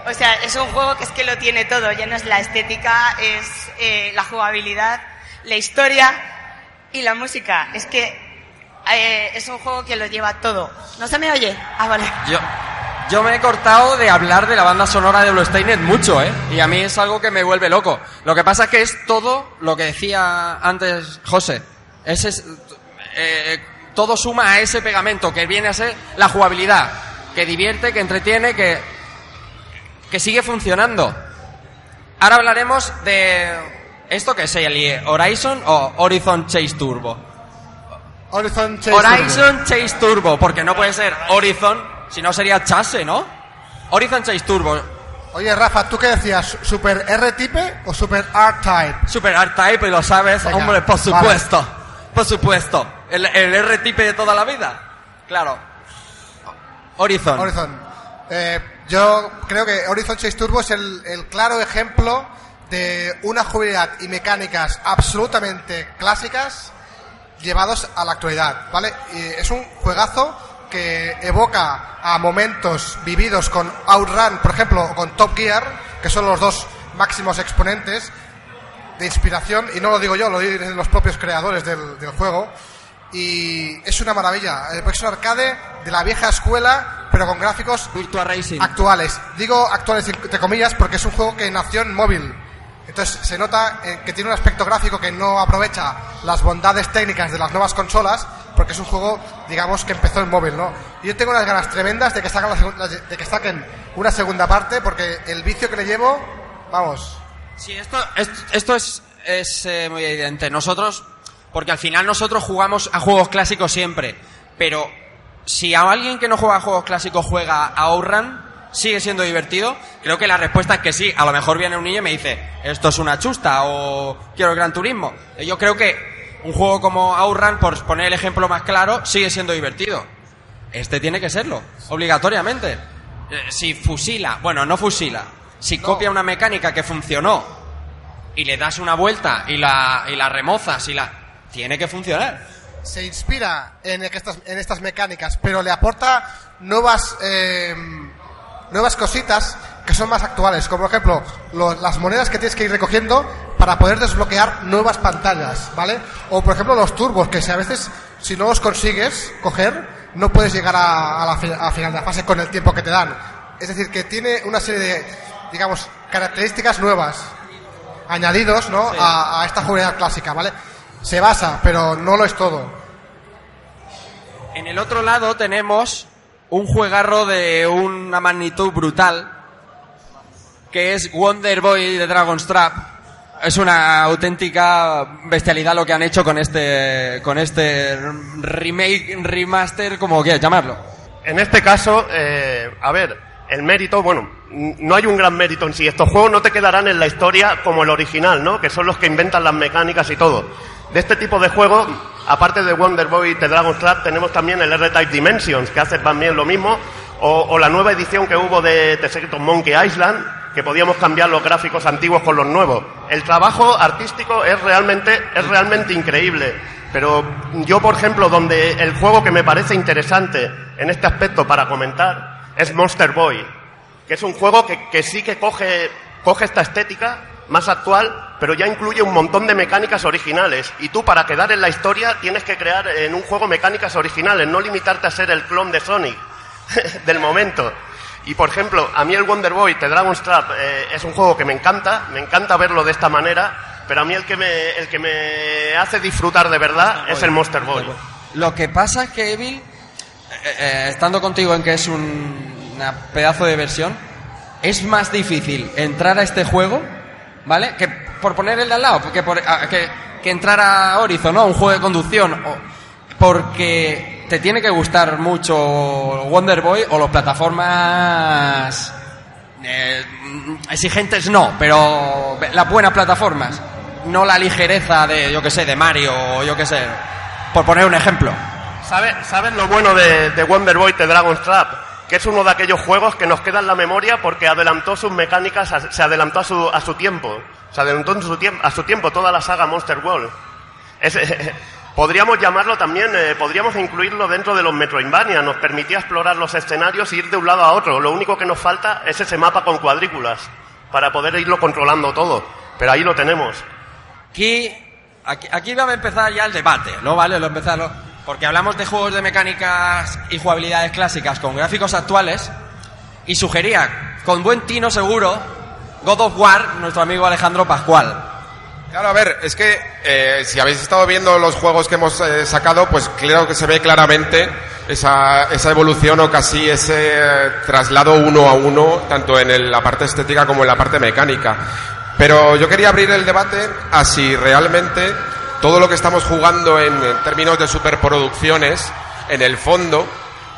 O sea, es un juego que es que lo tiene todo, ya no es la estética, es eh, la jugabilidad, la historia y la música. Es que eh, es un juego que lo lleva todo. ¿No se me oye? Ah, vale. Yo, yo me he cortado de hablar de la banda sonora de Bloodstained mucho, ¿eh? Y a mí es algo que me vuelve loco. Lo que pasa es que es todo lo que decía antes José. Ese es, eh, todo suma a ese pegamento que viene a ser la jugabilidad. Que divierte, que entretiene, que, que sigue funcionando. Ahora hablaremos de esto que es el Horizon o Horizon Chase Turbo. Horizon Chase Horizon Chase Turbo, porque no puede ser Horizon, si no sería Chase, ¿no? Horizon Chase Turbo. Oye, Rafa, ¿tú qué decías? ¿Super R-Type o Super R-Type? Super R-Type, lo sabes, Venga, hombre, por vale. supuesto. Por supuesto. El, el R-Type de toda la vida. Claro. Horizon. Horizon. Eh, yo creo que Horizon Chase Turbo es el, claro ejemplo de una jugabilidad y mecánicas absolutamente clásicas llevados a la actualidad, ¿vale? Y es un juegazo que evoca a momentos vividos con Outrun, por ejemplo, o con Top Gear, que son los dos máximos exponentes de inspiración, y no lo digo yo, lo dicen los propios creadores del juego, y es una maravilla. Eh, Es un arcade de la vieja escuela, pero con gráficos Virtua Racing. actuales. Digo actuales entre comillas porque es un juego que nació en móvil. Entonces se nota eh, que tiene un aspecto gráfico que no aprovecha las bondades técnicas de las nuevas consolas, porque es un juego, digamos, que empezó en móvil, ¿no? Y yo tengo unas ganas tremendas de que saquen, la de que saquen una segunda parte, porque el vicio que le llevo, vamos, Sí, esto, esto, esto es, es eh, muy evidente. Nosotros, porque al final nosotros jugamos a juegos clásicos siempre, pero si a alguien que no juega a juegos clásicos juega a Outrun, sigue siendo divertido, creo que la respuesta es que sí. A lo mejor viene un niño y me dice, esto es una chusta o quiero el Gran Turismo. Eh, Yo creo que un juego como Outrun, por poner el ejemplo más claro, sigue siendo divertido. Este tiene que serlo, obligatoriamente. Eh, Si fusila, bueno, no fusila, si copia una mecánica que funcionó y le das una vuelta y la, y la remozas y la... Tiene que funcionar. se inspira en estas, en estas mecánicas, pero le aporta nuevas, eh, nuevas cositas que son más actuales, como por ejemplo lo- las monedas que tienes que ir recogiendo para poder desbloquear nuevas pantallas, ¿vale? O por ejemplo los turbos, que si a veces si no los consigues coger, no puedes llegar a, a la, a final de la fase con el tiempo que te dan. Es decir, que tiene una serie de, digamos, características nuevas, añadidos, ¿no? A, a esta jugabilidad clásica, ¿vale? Se basa, pero no lo es todo. En el otro lado tenemos un juegarro de una magnitud brutal, que es Wonder Boy de Dragon's Trap. Es una auténtica bestialidad lo que han hecho con este, con este remake, remaster, como quieras llamarlo. En este caso, eh, a ver, el mérito, bueno, no hay un gran mérito en sí. Estos juegos no te quedarán en la historia como el original, ¿no? Que son los que inventan las mecánicas y todo. De este tipo de juegos, aparte de Wonder Boy y The Dragon's Trap, tenemos también el R-Type Dimensions, que hace también lo mismo, o, o la nueva edición que hubo de The Secret of Monkey Island, que podíamos cambiar los gráficos antiguos con los nuevos. El trabajo artístico es realmente, es realmente increíble. Pero yo, por ejemplo, donde el juego que me parece interesante en este aspecto para comentar es Monster Boy, que es un juego que, que sí que coge, coge esta estética más actual, pero ya incluye un montón de mecánicas originales. Y tú, para quedar en la historia, tienes que crear en un juego mecánicas originales, no limitarte a ser el clon de Sonic del momento. Y por ejemplo, a mí el Wonder Boy, The Dragon's Trap, eh, es un juego que me encanta, me encanta verlo de esta manera, pero a mí el que me, el que me hace disfrutar de verdad es el Monster Boy. Lo que pasa es que Evil, eh, eh, estando contigo en que es un una pedazo de versión, es más difícil entrar a este juego, ¿vale? Que por poner el de al lado, que, por- a- que, que entrar a Horizon, ¿no? Un juego de conducción. o- porque te tiene que gustar mucho Wonder Boy o las plataformas eh, exigentes no, pero las buenas plataformas, no la ligereza de, yo que sé, de Mario o yo que sé, por poner un ejemplo. ¿Sabes ¿sabes lo bueno de, de Wonder Boy The Dragon's Trap? Que es uno de aquellos juegos que nos queda en la memoria porque adelantó sus mecánicas, se adelantó a su, a su tiempo. Se adelantó su a su tiempo toda la saga Monster World. Es, podríamos llamarlo también, eh, podríamos incluirlo dentro de los Metroidvania. Nos permitía explorar los escenarios e ir de un lado a otro. Lo único que nos falta es ese mapa con cuadrículas para poder irlo controlando todo. Pero ahí lo tenemos. Aquí, aquí, aquí va a empezar ya el debate, ¿no? Vale, lo empezarlo. Porque hablamos de juegos de mecánicas y jugabilidades clásicas con gráficos actuales y sugería, con buen tino seguro, God of War, nuestro amigo Alejandro Pascual. Claro, a ver, es que eh, si habéis estado viendo los juegos que hemos eh, sacado, pues creo que se ve claramente esa, esa evolución o casi ese eh, traslado uno a uno, tanto en la parte estética como en la parte mecánica. Pero yo quería abrir el debate a si realmente todo lo que estamos jugando en, términos de superproducciones, en el fondo,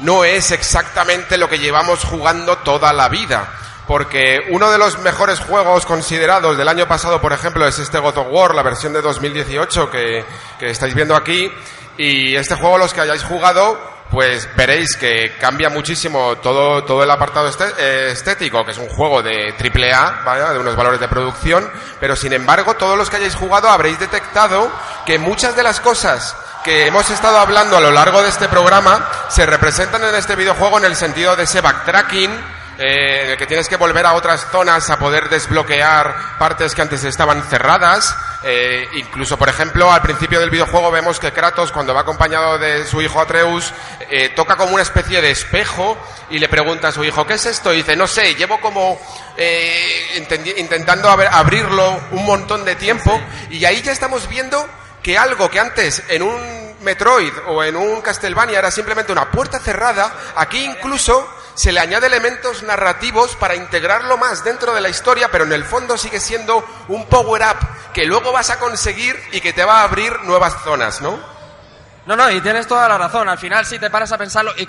no es exactamente lo que llevamos jugando toda la vida. Porque uno de los mejores juegos considerados del año pasado, por ejemplo, es este God of War, la versión de 2018 que, que estáis viendo aquí. Y este juego, los que hayáis jugado, pues veréis que cambia muchísimo todo, todo el apartado este- eh, estético, que es un juego de triple A, de unos valores de producción, pero sin embargo, todos los que hayáis jugado habréis detectado que muchas de las cosas que hemos estado hablando a lo largo de este programa se representan en este videojuego en el sentido de ese backtracking, eh, en el que tienes que volver a otras zonas a poder desbloquear partes que antes estaban cerradas. Eh, incluso, por ejemplo, al principio del videojuego vemos que Kratos, cuando va acompañado de su hijo Atreus, eh, toca como una especie de espejo y le pregunta a su hijo, ¿qué es esto? Y dice, no sé, llevo como eh, intentando abr- abrirlo un montón de tiempo y ahí ya estamos viendo que algo que antes en un Metroid o en un Castlevania era simplemente una puerta cerrada, aquí incluso se le añade elementos narrativos para integrarlo más dentro de la historia, pero en el fondo sigue siendo un power-up que luego vas a conseguir y que te va a abrir nuevas zonas, ¿no? No, no, y tienes toda la razón. Al final, si te paras a pensarlo, y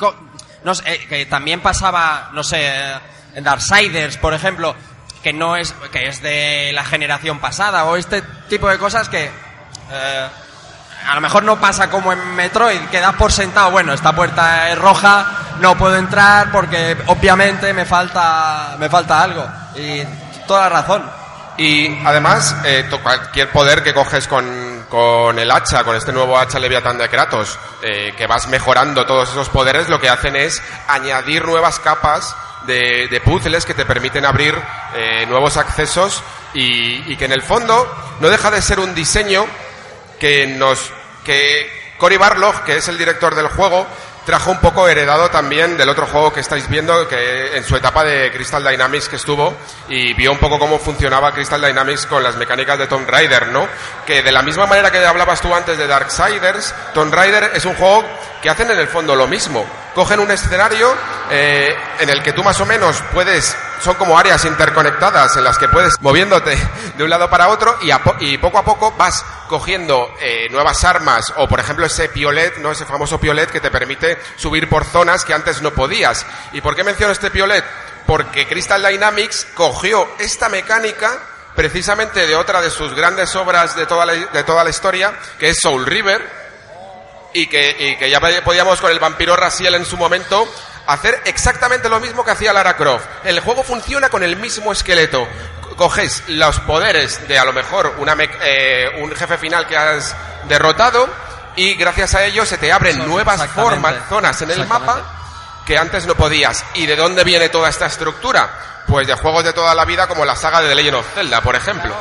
no sé, eh, que también pasaba, no sé, eh, en Darksiders, por ejemplo, que no es, que es de la generación pasada, o este tipo de cosas que eh, a lo mejor no pasa como en Metroid, que das por sentado, bueno, esta puerta es roja, no puedo entrar porque obviamente me falta, me falta algo. Y toda la razón. Y además, eh, cualquier poder que coges con, con el hacha, con este nuevo hacha Leviatán de Kratos, eh, que vas mejorando todos esos poderes, lo que hacen es añadir nuevas capas de, de puzzles que te permiten abrir eh, nuevos accesos y, y que en el fondo no deja de ser un diseño que nos que Cory Barlog, que es el director del juego, trajo un poco heredado también del otro juego que estáis viendo, que en su etapa de Crystal Dynamics que estuvo, y vio un poco cómo funcionaba Crystal Dynamics con las mecánicas de Tomb Raider, ¿no? Que de la misma manera que hablabas tú antes de Darksiders, Tomb Raider es un juego que hacen en el fondo lo mismo. Cogen un escenario eh, en el que tú más o menos puedes, son como áreas interconectadas en las que puedes moviéndote de un lado para otro y, a y poco a poco vas cogiendo eh, nuevas armas o por ejemplo ese piolet, ¿no? ese famoso piolet que te permite subir por zonas que antes no podías. ¿Y por qué menciono este piolet? Porque Crystal Dynamics cogió esta mecánica precisamente de otra de sus grandes obras de toda la, de toda la historia, que es Soul River, y que, y que ya podíamos con el vampiro Raziel en su momento hacer exactamente lo mismo que hacía Lara Croft. El juego funciona con el mismo esqueleto. Coges los poderes de a lo mejor una eh, un jefe final que has derrotado y gracias a ello se te abren Eso, nuevas formas, zonas en el mapa que antes no podías. ¿Y de dónde viene toda esta estructura? Pues de juegos de toda la vida como la saga de The Legend of Zelda, por ejemplo.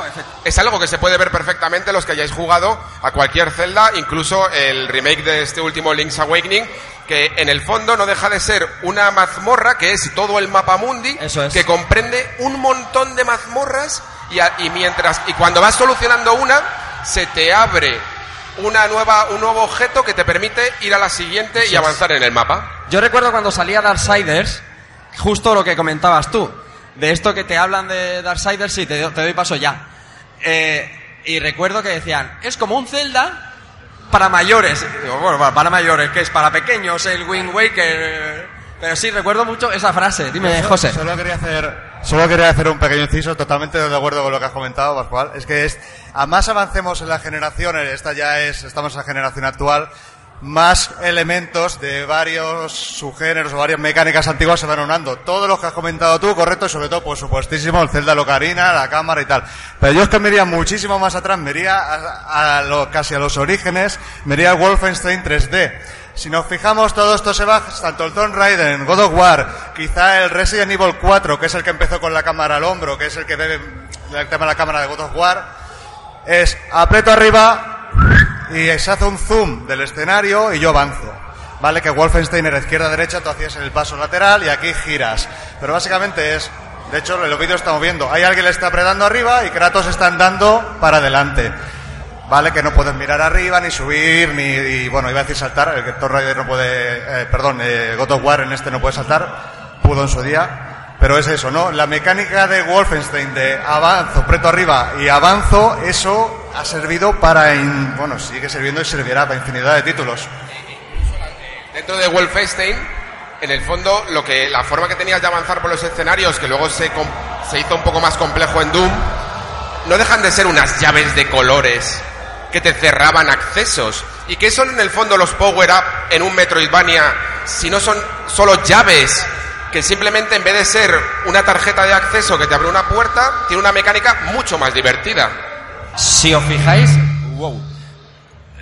Es algo que se puede ver perfectamente los que hayáis jugado a cualquier Zelda, incluso el remake de este último Link's Awakening, que en el fondo no deja de ser una mazmorra que es todo el mapa mundi, que comprende un montón de mazmorras y, a- y mientras y cuando vas solucionando una se te abre una nueva un nuevo objeto que te permite ir a la siguiente y es. avanzar en el mapa. Yo recuerdo cuando salía Darksiders, justo lo que comentabas tú, de esto que te hablan de Darksiders, sí, te, te doy paso ya. Eh, y recuerdo que decían, es como un Zelda para mayores. Digo, bueno, para- mayores, que es para pequeños, el Wind Waker. Pero sí, recuerdo mucho esa frase. Dime, José. Solo quería hacer, solo quería hacer un pequeño inciso, totalmente de acuerdo con lo que has comentado, Pascual. Es que es, a más avancemos en la generación, eh, esta ya es, estamos en la generación actual, más elementos de varios subgéneros o varias mecánicas antiguas se van unando. Todos los que has comentado tú, correcto, y sobre todo, por supuestísimo, el Zelda Locarina, la cámara y tal. Pero yo es que me iría muchísimo más atrás, me iría a, a lo, casi a los orígenes, me iría al Wolfenstein 3D. Si nos fijamos, todo esto se va, tanto el Tomb Raider, God of War, quizá el Resident Evil 4, que es el que empezó con la cámara al hombro, que es el que debe el tema la cámara de God of War, es aprieto arriba y se hace un zoom del escenario y yo avanzo. Vale, que Wolfenstein era izquierda-derecha, tú hacías el paso lateral y aquí giras. Pero básicamente es, de hecho, los vídeos estamos viendo, hay alguien le está apretando arriba y Kratos está andando para adelante. Vale, que no puedes mirar arriba, ni subir, ni, y, bueno, iba a decir saltar, el que Raider no puede, eh, perdón, eh, God of War en este no puede saltar, pudo en su día, pero es eso, ¿no? La mecánica de Wolfenstein de avanzo, preto arriba y avanzo, eso ha servido para, in- bueno, sigue sirviendo y servirá para infinidad de títulos. Dentro de Wolfenstein, en el fondo, lo que, la forma que tenías de avanzar por los escenarios, que luego se, com- se hizo un poco más complejo en Doom, no dejan de ser unas llaves de colores que te cerraban accesos. ¿Y qué son en el fondo los power-up en un Metroidvania si no son solo llaves que simplemente en vez de ser una tarjeta de acceso que te abre una puerta, tiene una mecánica mucho más divertida? Si os fijáis, wow,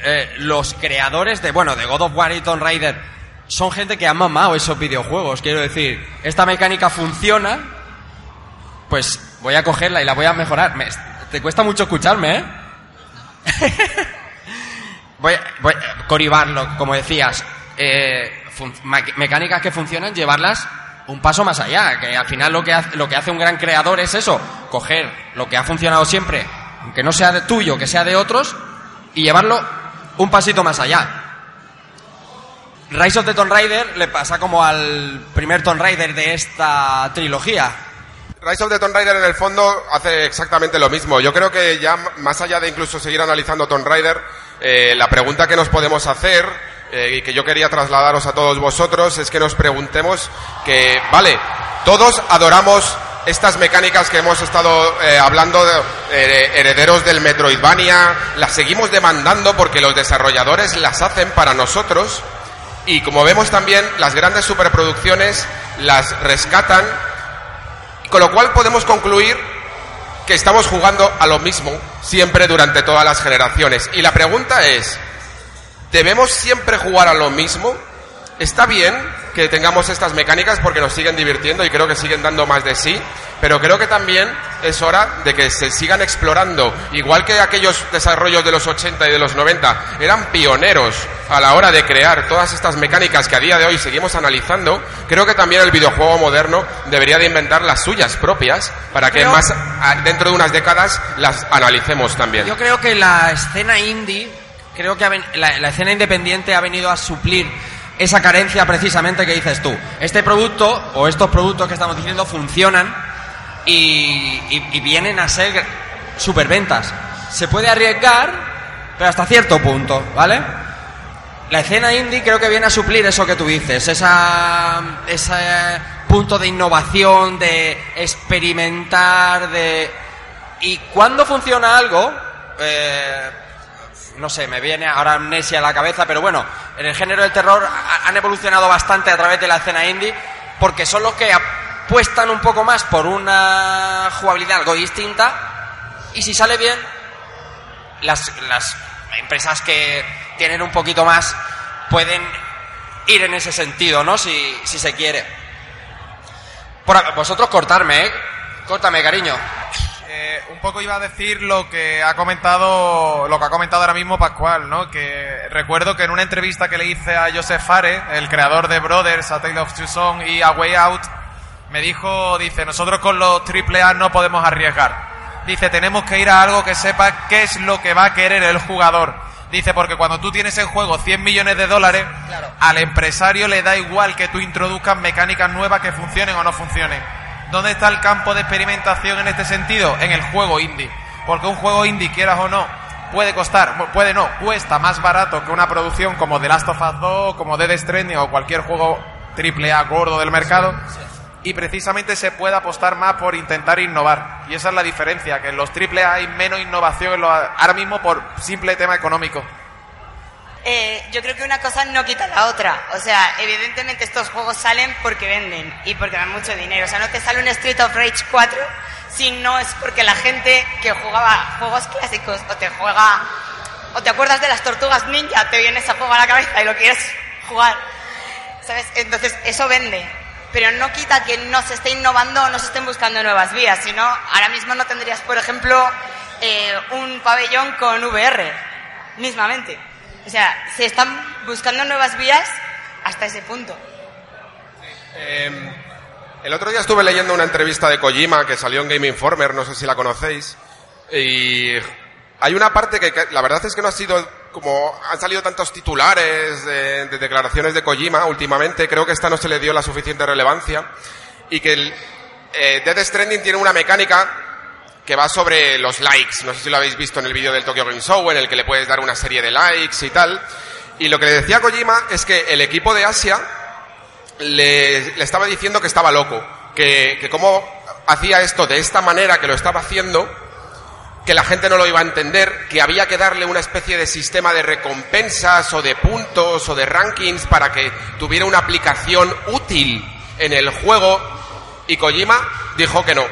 eh, los creadores de, bueno, de God of War y Tomb Raider son gente que ha mamado esos videojuegos. Quiero decir, esta mecánica funciona, pues voy a cogerla y la voy a mejorar. Me- te cuesta mucho escucharme, ¿eh? voy, voy, Cory Barlow, como decías, eh, mecánicas que funcionan, llevarlas un paso más allá. Que al final lo que, hace, lo que hace un gran creador es eso, coger lo que ha funcionado siempre, aunque no sea de tuyo, que sea de otros, y llevarlo un pasito más allá. Rise of the Tomb Raider le pasa como al primer Tomb Raider de esta trilogía. Rise of the Tomb Raider en el fondo hace exactamente lo mismo. Yo creo que ya más allá de incluso seguir analizando Tomb Raider, eh, la pregunta que nos podemos hacer eh, que yo quería trasladaros a todos vosotros es que nos preguntemos que, vale, todos adoramos estas mecánicas que hemos estado eh, hablando eh, herederos del Metroidvania, las seguimos demandando porque los desarrolladores las hacen para nosotros y como vemos también las grandes superproducciones las rescatan con lo cual podemos concluir que estamos jugando a lo mismo siempre durante todas las generaciones. Y la pregunta es, ¿debemos siempre jugar a lo mismo? Está bien que tengamos estas mecánicas porque nos siguen divirtiendo y creo que siguen dando más de sí, pero creo que también es hora de que se sigan explorando, igual que aquellos desarrollos de los 80 y de los 90 eran pioneros a la hora de crear todas estas mecánicas que a día de hoy seguimos analizando, creo que también el videojuego moderno debería de inventar las suyas propias para que Creo- más dentro de unas décadas las analicemos también. Yo creo que la escena indie, creo que la, la escena independiente ha venido a suplir esa carencia precisamente que dices tú. Este producto o estos productos que estamos diciendo funcionan y vienen a ser superventas. Se puede arriesgar, pero hasta cierto punto, ¿vale? La escena indie creo que viene a suplir eso que tú dices, esa, ese punto de innovación, de experimentar, de... Y cuando funciona algo, eh, no sé, me viene ahora amnesia a la cabeza, pero bueno, en el género del terror ha- han evolucionado bastante a través de la escena indie, porque son los que apuestan un poco más por una jugabilidad algo distinta, y si sale bien, las, las empresas que tienen un poquito más pueden ir en ese sentido, ¿no? Si, si se quiere. Por, vosotros cortarme, ¿eh? Córtame, cariño. Eh, un poco iba a decir lo que ha comentado lo que ha comentado ahora mismo Pascual, ¿no? Que recuerdo que en una entrevista que le hice a Joseph Fare, el creador de Brothers, A Tale of Two Sons y A Way Out, me dijo, dice, nosotros con los AAA no podemos arriesgar. Dice, tenemos que ir a algo que sepa qué es lo que va a querer el jugador. Dice, porque cuando tú tienes en juego 100 millones de dólares, al empresario le da igual que tú introduzcas mecánicas nuevas que funcionen o no funcionen. ¿Dónde está el campo de experimentación en este sentido? En el juego indie. Porque un juego indie, quieras o no, puede costar, puede no, cuesta más barato que una producción como The Last of Us 2, como Dead Stranding o cualquier juego triple A gordo del mercado. Y precisamente se puede apostar más por intentar innovar. Y esa es la diferencia, que en los triple A hay menos innovación en los- ahora mismo por simple tema económico. Eh, yo creo que una cosa no quita la otra. O sea, evidentemente estos juegos salen porque venden y porque dan mucho dinero. O sea, no te sale un Street of Rage 4 si no es porque la gente que jugaba juegos clásicos o te juega o te acuerdas de las tortugas ninja, te viene ese juego a la cabeza y lo quieres jugar. ¿Sabes? Entonces, eso vende. Pero no quita que no se esté innovando o no se estén buscando nuevas vías, sino ahora mismo no tendrías, por ejemplo, eh, un pabellón con VR, mismamente. O sea, se están buscando nuevas vías hasta ese punto. Eh, el otro día estuve leyendo una entrevista de Kojima que salió en Game Informer, no sé si la conocéis, y hay una parte que, la verdad es que no ha sido como han salido tantos titulares de, de declaraciones de Kojima últimamente, creo que esta no se le dio la suficiente relevancia y que el eh, Death Stranding tiene una mecánica que va sobre los likes. No sé si lo habéis visto en el vídeo del Tokyo Game Show, en el que le puedes dar una serie de likes y tal. Y lo que le decía Kojima es que el equipo de Asia le, estaba diciendo que estaba loco, que, que cómo hacía esto de esta manera que lo estaba haciendo, que la gente no lo iba a entender, que había que darle una especie de sistema de recompensas o de puntos o de rankings para que tuviera una aplicación útil en el juego y Kojima dijo que no,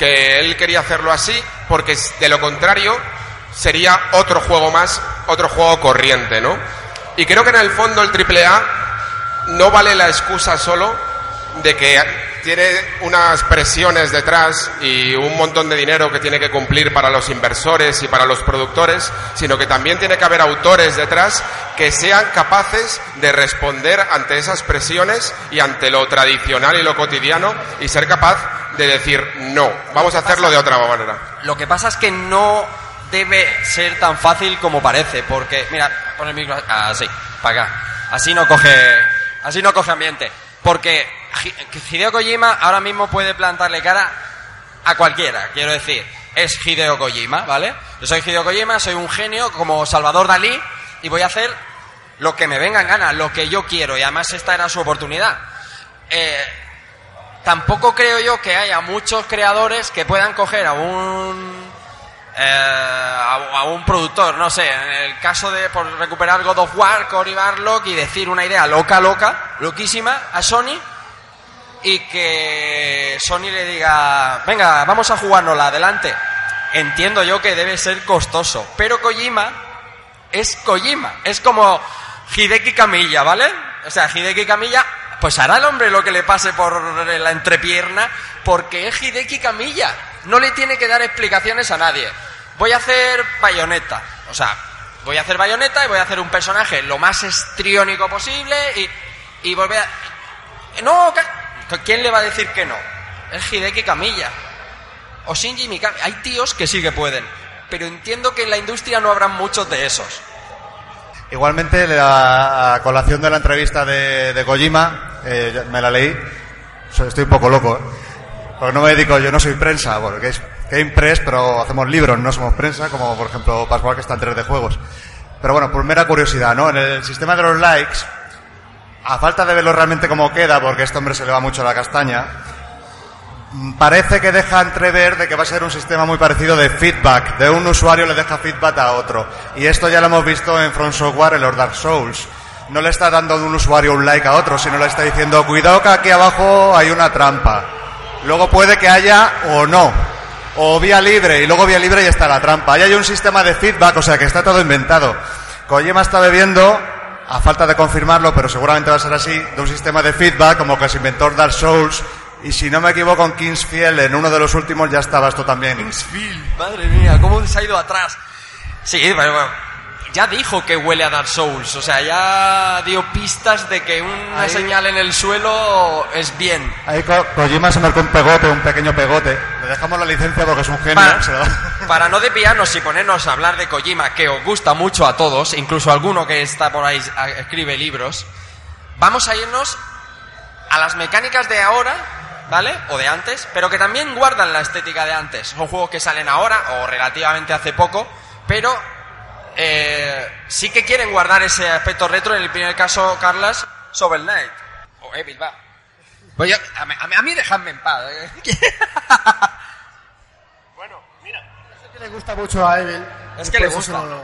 que él quería hacerlo así porque de lo contrario sería otro juego más, otro juego corriente, ¿no? Y creo que en el fondo el AAA no vale la excusa solo de que tiene unas presiones detrás y un montón de dinero que tiene que cumplir para los inversores y para los productores, sino que también tiene que haber autores detrás que sean capaces de responder ante esas presiones y ante lo tradicional y lo cotidiano y ser capaz de decir no, vamos a hacerlo de otra manera. Lo que pasa es que no debe ser tan fácil como parece, porque, mira, pon el micro así, para acá. Así no coge, así no coge ambiente. Porque Hideo Kojima ahora mismo puede plantarle cara a cualquiera, quiero decir. Es Hideo Kojima, ¿vale? Yo soy Hideo Kojima, soy un genio como Salvador Dalí y voy a hacer lo que me venga en gana, lo que yo quiero y además esta era su oportunidad. Eh, tampoco creo yo que haya muchos creadores que puedan coger a un eh, a, un productor, no sé, en el caso de por recuperar God of War, Cory Barlock y decir una idea loca, loca, loquísima a Sony y que Sony le diga, venga, vamos a jugárnosla, adelante. Entiendo yo que debe ser costoso, pero Kojima es Kojima, es como Hideki Kamiya, ¿vale? O sea, Hideki Kamiya, pues hará el hombre lo que le pase por la entrepierna, porque es Hideki Kamiya, no le tiene que dar explicaciones a nadie. Voy a hacer bayoneta, o sea, voy a hacer bayoneta y voy a hacer un personaje lo más estriónico posible y, y volver a... No, ¿quién le va a decir que no? Es Hideki Kamiya. O Shinji Mikami. Hay tíos que sí que pueden. Pero entiendo que en la industria no habrán muchos de esos. Igualmente, la colación de la entrevista de, de Kojima, eh, me la leí. Estoy un poco loco, ¿eh? Porque no me dedico, yo no soy prensa, bueno, que es Game Press, pero hacemos libros, no somos prensa, como por ejemplo Pascual que está en 3 de juegos. Pero bueno, por mera curiosidad, ¿no? En el sistema de los likes, a falta de verlo realmente cómo queda, porque este hombre se le va mucho la castaña, parece que deja entrever de que va a ser un sistema muy parecido de feedback. De un usuario le deja feedback a otro. Y esto ya lo hemos visto en Front Software, en los Dark Souls. No le está dando de un usuario un like a otro, sino le está diciendo, cuidado que aquí abajo hay una trampa. Luego puede que haya o no. O vía libre, y luego vía libre y está la trampa. Ahí hay un sistema de feedback, o sea que está todo inventado. Kojima está bebiendo a falta de confirmarlo, pero seguramente va a ser así, de un sistema de feedback como que se inventó Dark Souls. Y si no me equivoco, en Kingsfield, en uno de los últimos, ya estaba esto también. Kingsfield, madre mía, cómo se ha ido atrás. Sí, pero bueno, ya dijo que huele a Dark Souls, o sea, ya dio pistas de que una ahí, señal en el suelo es bien. Ahí Ko Kojima se marcó un pegote, un pequeño pegote. Le dejamos la licencia porque es un genio. Para, para no desviarnos y ponernos a hablar de Kojima, que os gusta mucho a todos, incluso a alguno que está por ahí escribe libros, vamos a irnos a las mecánicas de ahora, ¿vale? O de antes, pero que también guardan la estética de antes. Son juegos que salen ahora o relativamente hace poco, pero eh, sí que quieren guardar ese aspecto retro. En el primer caso, Carlas, Shovel Knight. O Evil, va. Pues yo, a, mí, a mí dejadme en paz. ¿eh? bueno, mira. Es que le gusta mucho a Evil. Es que le gusta. No...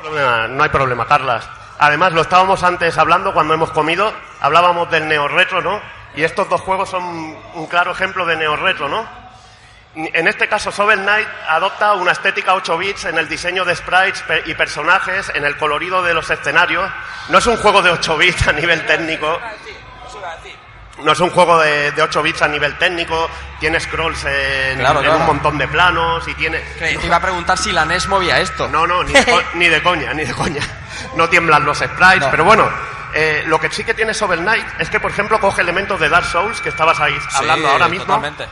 problema, no hay problema, Carlas. Además, lo estábamos antes hablando cuando hemos comido, hablábamos del neo-retro, ¿no? Y estos dos juegos son un claro ejemplo de neo-retro, ¿no? En este caso, Shovel Knight adopta una estética 8 bits en el diseño de sprites y personajes, en el colorido de los escenarios. No es un juego de 8 bits a nivel técnico, no es un juego de, de 8 bits a nivel técnico, tiene scrolls en, Claro, en claro. un montón de planos y tiene... Que te iba a preguntar si la NES movía esto. No, no, ni de, co- ni de coña, ni de coña. No tiemblan los sprites, No. pero bueno, eh, lo que sí que tiene Shovel Knight es que, por ejemplo, coge elementos de Dark Souls, que estabas ahí hablando Sí, ahora mismo, totalmente.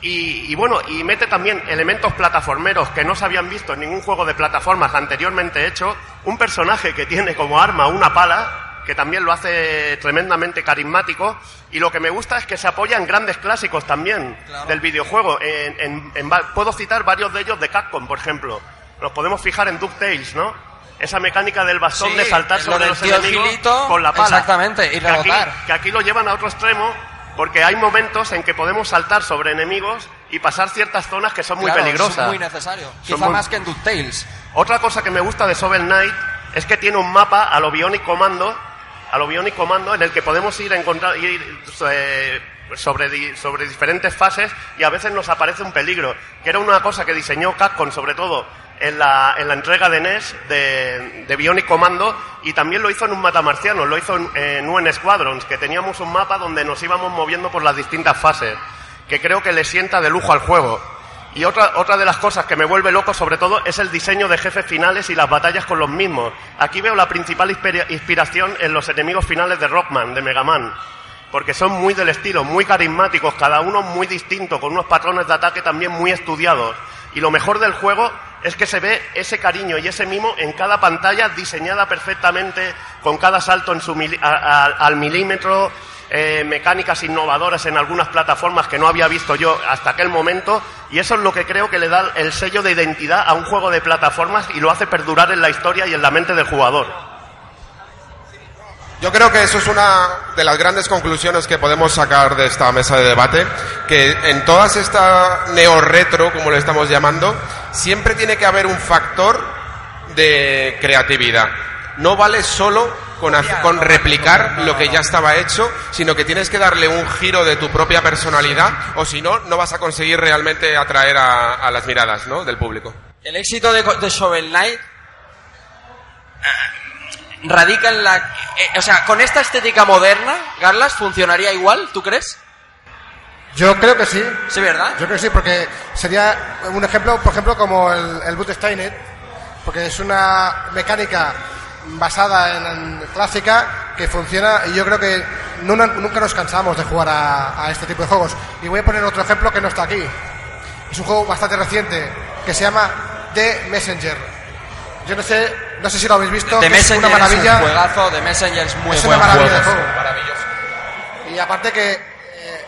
Y, y bueno, y mete también elementos plataformeros que no se habían visto en ningún juego de plataformas anteriormente hecho, un personaje que tiene como arma una pala, que también lo hace tremendamente carismático, y lo que me gusta es que se apoya en grandes clásicos también del videojuego. En- en- en puedo citar varios de ellos de Capcom, por ejemplo. Nos podemos fijar en DuckTales, ¿no? Esa mecánica del bastón Sí, de saltar lo sobre del los enemigos Gilito, con la pala. exactamente, y que aquí, rebotar. que aquí lo llevan a otro extremo porque hay momentos en que podemos saltar sobre enemigos y pasar ciertas zonas que son muy Claro, peligrosas. Es muy necesario. Son Quizá muy- más que en DuckTales. Otra cosa que me gusta de Shovel Knight es que tiene un mapa a lo Bionic Commando, a lo Bionic Commando en el que podemos ir a encontrar ir, eh, sobre, sobre diferentes fases y a veces nos aparece un peligro, que era una cosa que diseñó Capcom sobre todo en la, en la entrega de NES de, Bionic Commando y también lo hizo en un matamarciano, lo hizo en, en UN Squadrons, que teníamos un mapa donde nos íbamos moviendo por las distintas fases, que creo que le sienta de lujo al juego. Y otra, otra de las cosas que me vuelve loco, sobre todo, es el diseño de jefes finales y las batallas con los mismos. Aquí veo la principal inspira- inspiración en los enemigos finales de Rockman, de Mega Man. Porque son muy del estilo, muy carismáticos, cada uno muy distinto, con unos patrones de ataque también muy estudiados. Y lo mejor del juego es que se ve ese cariño y ese mimo en cada pantalla diseñada perfectamente, con cada salto en su al milímetro, eh, mecánicas innovadoras en algunas plataformas que no había visto yo hasta aquel momento y eso es lo que creo que le da el sello de identidad a un juego de plataformas y lo hace perdurar en la historia y en la mente del jugador. Yo creo que eso es una de las grandes conclusiones que podemos sacar de esta mesa de debate, que en todas esta neo-retro, como le estamos llamando, siempre tiene que haber un factor de creatividad. No vale solo con, replicar lo que ya estaba hecho, sino que tienes que darle un giro de tu propia personalidad, o si no, no vas a conseguir realmente atraer a, las miradas ¿no? del público. El éxito de, de Shovel Knight radica en la... eh, o sea, con esta estética moderna, Garlas, ¿funcionaría igual, tú crees? Yo creo que sí. Sí, ¿verdad? Yo creo que sí, porque sería un ejemplo, por ejemplo, como el, el Boot Steiner, porque es una mecánica basada en, en clásica que funciona y yo creo que no- nunca nos cansamos de jugar a, a este tipo de juegos. Y voy a poner otro ejemplo que no está aquí. Es un juego bastante reciente que se llama The Messenger. Yo no sé, no sé si lo habéis visto, The que es una maravilla. es un juegazo, The Messenger es muy Es buen una maravilla de juego. Maravilloso. Y aparte que eh,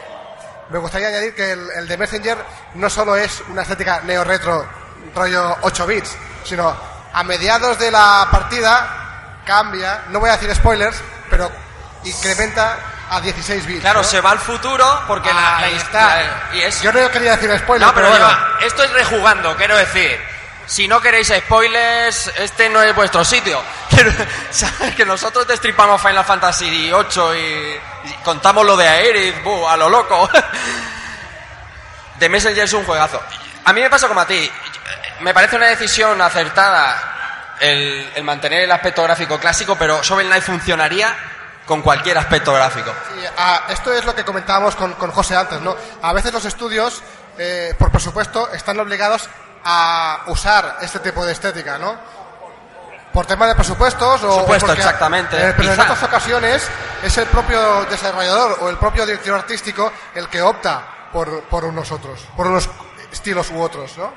me gustaría añadir que el, el de Messenger no solo es una estética neo-retro rollo 8 bits, sino a mediados de la partida cambia, no voy a decir spoilers, pero incrementa a 16 bits. Claro, ¿no? se va al futuro porque la, Ahí está. la- y es Yo no quería decir spoilers, No, pero, pero, bueno. ya, esto es rejugando, quiero decir. Si no queréis spoilers, este no es vuestro sitio. ¿sabes? Que nosotros destripamos Final Fantasy VIII y, y contamos lo de Aerith, buh, a lo loco. The Messenger es un juegazo. A mí me pasa como a ti. Me parece una decisión acertada el, mantener el aspecto gráfico clásico, pero Shovel Knight funcionaría con cualquier aspecto gráfico. Ah, esto es lo que comentábamos con, con José antes, ¿no? A veces los estudios, eh, por presupuesto, están obligados a usar este tipo de estética, ¿no? Por tema de presupuestos o... Supuesto, porque- exactamente. eh, pero en otras ocasiones es el propio desarrollador o el propio director artístico el que opta por, por unos otros, por unos estilos u otros, ¿no?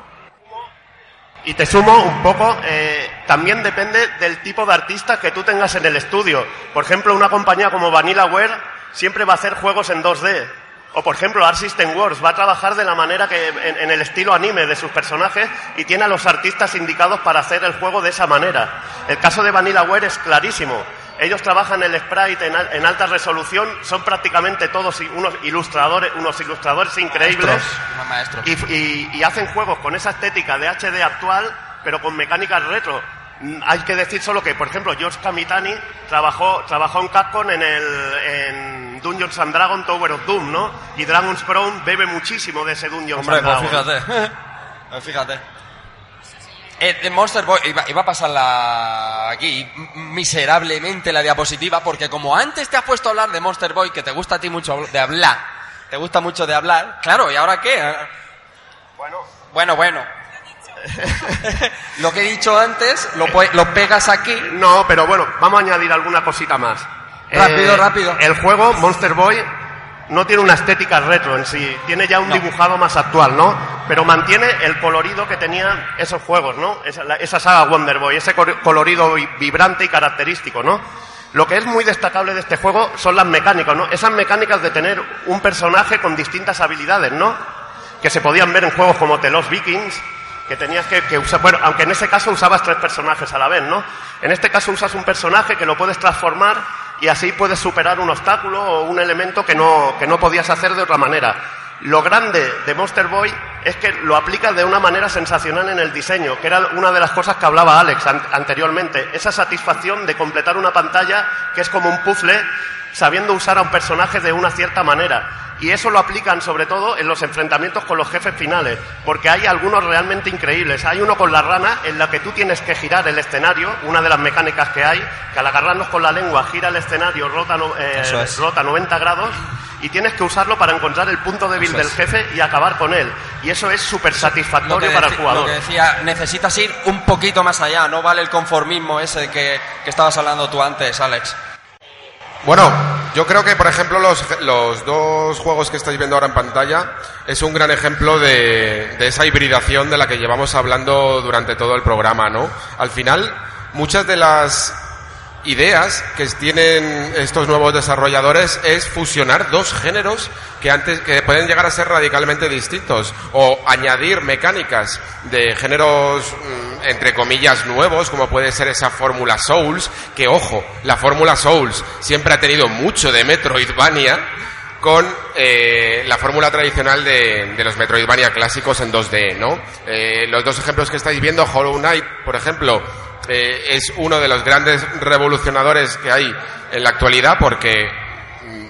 Y te sumo un poco, eh, también depende del tipo de artista que tú tengas en el estudio. Por ejemplo, una compañía como Vanillaware siempre va a hacer juegos en 2D. O por ejemplo, Art System Works va a trabajar de la manera que, en, en el estilo anime de sus personajes y tiene a los artistas indicados para hacer el juego de esa manera. El caso de Vanillaware es clarísimo. Ellos trabajan el sprite en, al- en alta resolución, son prácticamente todos unos ilustradores, unos ilustradores increíbles Maestros, unos maestros. y, y- y hacen juegos con esa estética de HD actual, pero con mecánicas retro. Mm, Hay que decir solo que, por ejemplo, George Kamitani trabajó, trabajó en Capcom en, el, en Dungeons and Dragons Tower of Doom, ¿no? Y Dragon's Crown bebe muchísimo de ese Dungeons Hombre, and pues Dragons. fíjate. Pues fíjate. Eh, de Monster Boy, iba, iba a pasarla aquí miserablemente la diapositiva, porque como antes te has puesto a hablar de Monster Boy, que te gusta a ti mucho de hablar, te gusta mucho de hablar, claro, ¿y ahora qué? Bueno, Bueno, bueno. lo que he dicho antes, lo, pegas aquí. No, pero bueno, vamos a añadir alguna cosita más. Eh, Rápido, rápido. El juego Monster Boy no tiene una estética retro en sí, tiene ya un No. dibujado más actual, ¿no? Pero mantiene el colorido que tenían esos juegos, ¿no? Esa, la- esa saga Wonder Boy, ese colorido vi- vibrante y característico, ¿no? Lo que es muy destacable de este juego son las mecánicas, ¿no? Esas mecánicas de tener un personaje con distintas habilidades, ¿no? Que se podían ver en juegos como The Lost Vikings, que tenías que, usar, bueno, aunque en ese caso usabas tres personajes a la vez, ¿no? En este caso usas un personaje que lo puedes transformar y así puedes superar un obstáculo o un elemento que no, que no podías hacer de otra manera. Lo grande de Monster Boy es que lo aplicas de una manera sensacional en el diseño, que era una de las cosas que hablaba Alex an- anteriormente. Esa satisfacción de completar una pantalla que es como un puzzle sabiendo usar a un personaje de una cierta manera. Y eso lo aplican sobre todo en los enfrentamientos con los jefes finales, porque hay algunos realmente increíbles. Hay uno con la rana en la que tú tienes que girar el escenario, una de las mecánicas que hay, que al agarrarnos con la lengua gira el escenario, rota, eh, es. rota 90 grados y tienes que usarlo para encontrar el punto débil del jefe y acabar con él. Y eso es súper satisfactorio para el jugador. lo que decía, necesitas ir un poquito más allá, no vale el conformismo ese que, que estabas hablando tú antes, Alex. Bueno, yo creo que, por ejemplo, los, los dos juegos que estáis viendo ahora en pantalla es un gran ejemplo de, de esa hibridación de la que llevamos hablando durante todo el programa, ¿no? Al final, muchas de las ideas que tienen estos nuevos desarrolladores es fusionar dos géneros que antes que pueden llegar a ser radicalmente distintos o añadir mecánicas de géneros mm, entre comillas nuevos como puede ser esa fórmula Souls que ojo la fórmula Souls siempre ha tenido mucho de Metroidvania con eh, la fórmula tradicional de, de los Metroidvania clásicos en 2D, ¿no? Eh, los dos ejemplos que estáis viendo, Hollow Knight, por ejemplo, eh, es uno de los grandes revolucionadores que hay en la actualidad porque mm,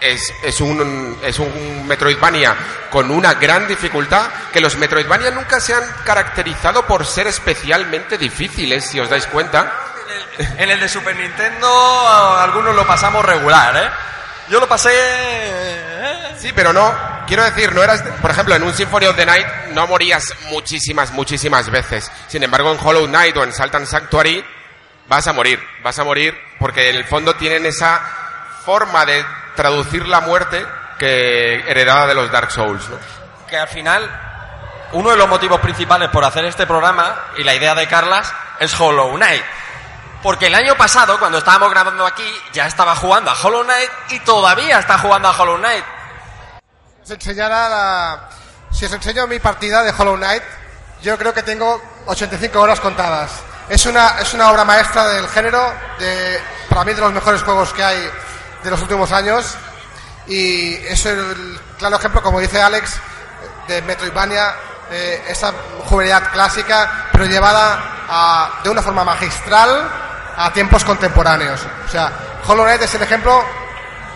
es, es, un, es un Metroidvania con una gran dificultad, que los Metroidvania nunca se han caracterizado por ser especialmente difíciles, si os dais cuenta. En el de Super Nintendo algunos lo pasamos regular, ¿eh? Yo lo pasé... ¿eh? Sí, pero no, quiero decir, no eras, por ejemplo, en un Symphony of the Night no morías muchísimas, muchísimas veces. Sin embargo, en Hollow Knight o en Salt and Sanctuary vas a morir, vas a morir porque en el fondo tienen esa forma de traducir la muerte que heredada de los Dark Souls, ¿no? Que al final, uno de los motivos principales por hacer este programa y la idea de Carlas es Hollow Knight. Porque el año pasado, cuando estábamos grabando aquí, ya estaba jugando a Hollow Knight y todavía está jugando a Hollow Knight. os enseñara la... Si os enseño mi partida de Hollow Knight, yo creo que tengo 85 horas contadas. Es una, es una obra maestra del género, de, para mí de los mejores juegos que hay de los últimos años. Y es el claro ejemplo, como dice Alex, de Metroidvania, eh, esa juvenilidad clásica, pero llevada a- de una forma magistral a tiempos contemporáneos. O sea, Hollow Knight es el ejemplo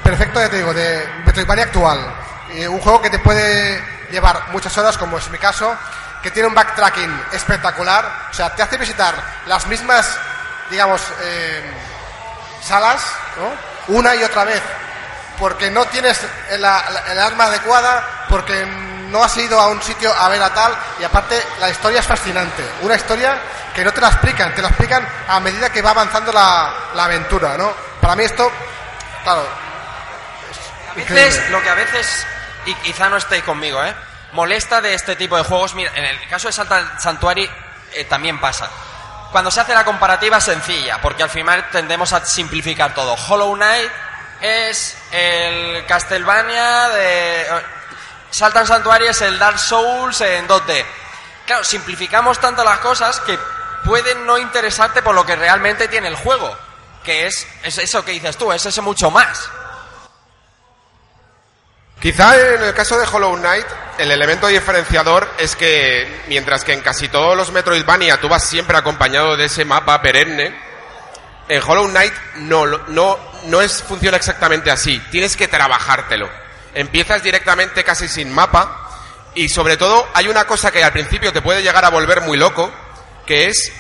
perfecto, ya te digo, de Metroidvania actual. Y un juego que te puede llevar muchas horas, como es mi caso, que tiene un backtracking espectacular. O sea, te hace visitar las mismas, digamos, eh, salas, ¿no? Una y otra vez. Porque no tienes la- el arma adecuada, porque no has ido a un sitio a ver a tal, y aparte la historia es fascinante. Una historia que no te la explican, te la explican a medida que va avanzando la, la aventura, ¿no? Para mí esto, claro, A veces, lo que a veces, y quizá no estéis conmigo, ¿eh? Molesta de este tipo de juegos, mira, en el caso de Santa Sanctuary eh, también pasa. Cuando se hace la comparativa sencilla, porque al final tendemos a simplificar todo. Hollow Knight es el Castlevania de... Saltan Sanctuary es el Dark Souls en 2D. Claro, simplificamos tanto las cosas que pueden no interesarte por lo que realmente tiene el juego. Que es, es eso que dices tú, es ese mucho más. Quizá en el caso de Hollow Knight, el elemento diferenciador es que, mientras que en casi todos los Metroidvania tú vas siempre acompañado de ese mapa perenne, en Hollow Knight no, no, no es, funciona exactamente así. Tienes que trabajártelo. Empiezas directamente casi sin mapa y sobre todo hay una cosa que al principio te puede llegar a volver muy loco, que es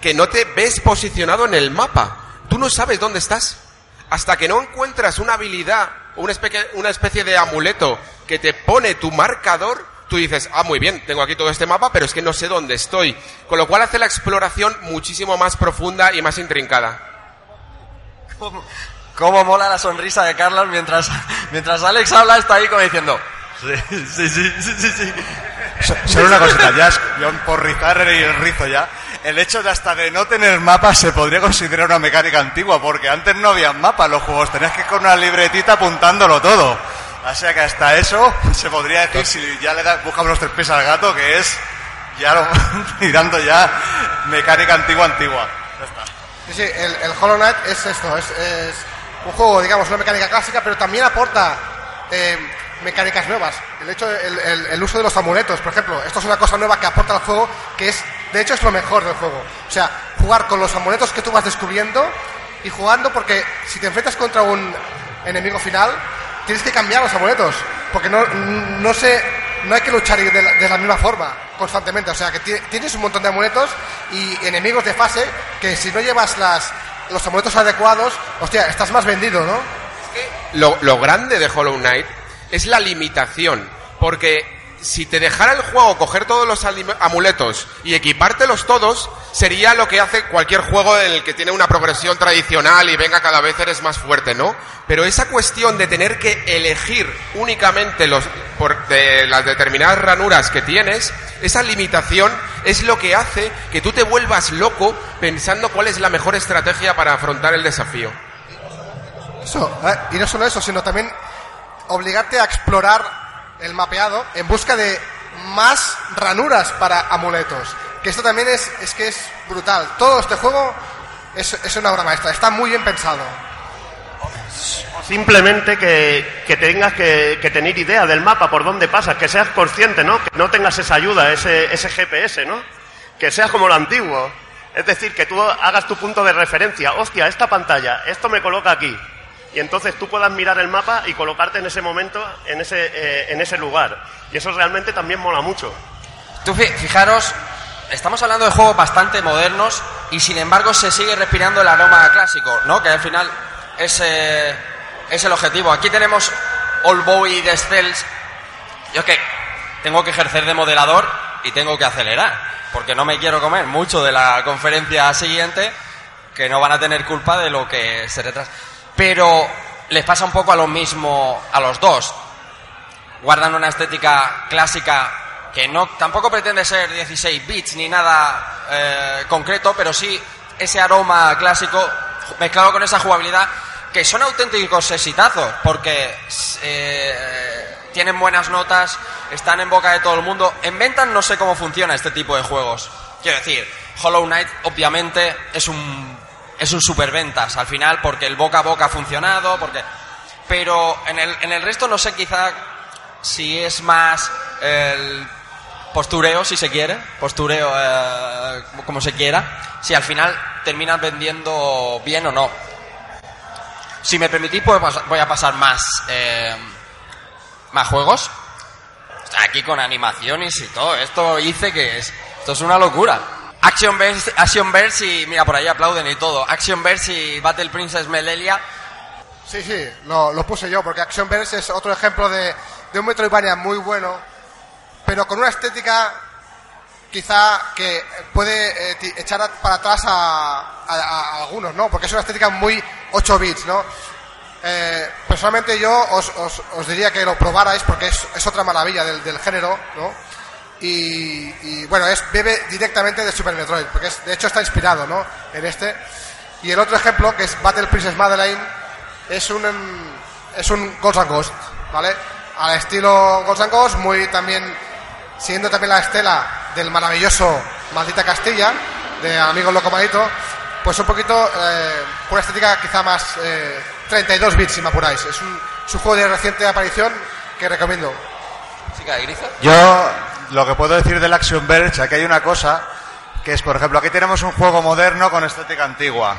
que no te ves posicionado en el mapa. Tú no sabes dónde estás. Hasta que no encuentras una habilidad, una especie, una especie de amuleto que te pone tu marcador, tú dices, ah, muy bien, tengo aquí todo este mapa, pero es que no sé dónde estoy. Con lo cual hace la exploración muchísimo más profunda y más intrincada. ¿Cómo, mola la sonrisa de Carlos mientras, mientras Alex habla, está ahí como diciendo. Sí, sí, sí, sí, sí, sí. So- Solo una cosita, ya es- yo por rizar y el rizo ya. El hecho de hasta de no tener mapas se podría considerar una mecánica antigua, porque antes no había mapas los juegos, tenías que ir con una libretita apuntándolo todo. O sea que hasta eso se podría decir, si ya le das, buscamos los tres pies al gato, que es ya lo, tirando ya mecánica antigua antigua. Ya está. Sí, sí, el, el Hollow Knight es esto, es, es un juego, digamos, una mecánica clásica, pero también aporta eh, mecánicas nuevas. El hecho, el, el- el uso de los amuletos, por ejemplo, esto es una cosa nueva que aporta al juego, que es, de hecho, es lo mejor del juego. O sea, jugar con los amuletos que tú vas descubriendo y jugando, porque si te enfrentas contra un enemigo final, tienes que cambiar los amuletos, porque no, no sé, no hay que luchar de la, de la misma forma constantemente. O sea, que ti- tienes un montón de amuletos y enemigos de fase que si no llevas las, los amuletos adecuados, hostia, estás más vendido, ¿no? Lo, lo grande de Hollow Knight es la limitación, porque si te dejara el juego coger todos los amuletos y equipártelos todos, sería lo que hace cualquier juego en el que tiene una progresión tradicional y venga cada vez eres más fuerte, ¿no? Pero esa cuestión de tener que elegir únicamente los por de las determinadas ranuras que tienes, esa limitación es lo que hace que tú te vuelvas loco pensando cuál es la mejor estrategia para afrontar el desafío. ¿eh? y no solo eso, sino también obligarte a explorar el mapeado en busca de más ranuras para amuletos. Que esto también es, es que es brutal. Todo este juego es, es una obra maestra, está muy bien pensado. Simplemente que, que tengas que, que tener idea del mapa, por dónde pasas, que seas consciente, ¿no? Que no tengas esa ayuda, ese, ese GPS, ¿no? Que seas como lo antiguo. Es decir, que tú hagas tu punto de referencia. Hostia, esta pantalla, esto me coloca aquí. Y entonces tú puedas mirar el mapa y colocarte en ese momento, en ese, eh, en ese lugar. Y eso realmente también mola mucho. Tú fi- fijaros, estamos hablando de juegos bastante modernos y sin embargo se sigue respirando el aroma clásico, ¿no? Que al final es, eh, es el objetivo. Aquí tenemos All Boy de Stealth. Yo es que tengo que ejercer de moderador y tengo que acelerar, porque no me quiero comer mucho de la conferencia siguiente, que no van a tener culpa de lo que se retrasa. Pero les pasa un poco a lo mismo a los dos guardan una estética clásica que no tampoco pretende ser 16 bits ni nada eh, concreto, pero sí ese aroma clásico mezclado con esa jugabilidad que son auténticos exitazos porque eh, tienen buenas notas, están en boca de todo el mundo. En ventas no sé cómo funciona este tipo de juegos. Quiero decir, Hollow Knight obviamente es un es un superventas al final porque el boca a boca ha funcionado, porque pero en el, en el resto no sé quizá si es más el postureo, si se quiere, postureo eh, como se quiera, si al final terminas vendiendo bien o no. Si me permitís, puedo pas- voy a pasar más, eh, más juegos. Aquí con animaciones y todo. Esto hice que es. Esto es una locura. Action Verse, Action Verse y. Mira, por ahí aplauden y todo. Action Verse y Battle Princess Melelia. Sí, sí, lo, lo puse yo, porque Action Verse es otro ejemplo de, de un Metroidvania muy bueno, pero con una estética quizá que puede eh, echar para atrás a algunos, ¿no? Porque es una estética muy 8 bits, ¿no? Eh, personalmente yo os, os- os diría que lo probarais porque es, es otra maravilla del, del género, ¿no? Y, y, bueno, es bebe directamente de Super Metroid, porque es- de hecho está inspirado, ¿no? En este. Y el otro ejemplo, que es Battle Princess Madeline, es un em, es un Ghost and Ghost, ¿vale? Al estilo Ghost and Ghost, muy también siguiendo también la estela del maravilloso Maldita Castilla de Amigo Loco Malito, pues un poquito eh, una estética quizá más eh, 32 bits si me apuráis. Es un, es un juego de reciente aparición que recomiendo. Chica de griza. Yo lo que puedo decir del Action Verge, aquí hay una cosa, que es, por ejemplo, aquí tenemos un juego moderno con estética antigua.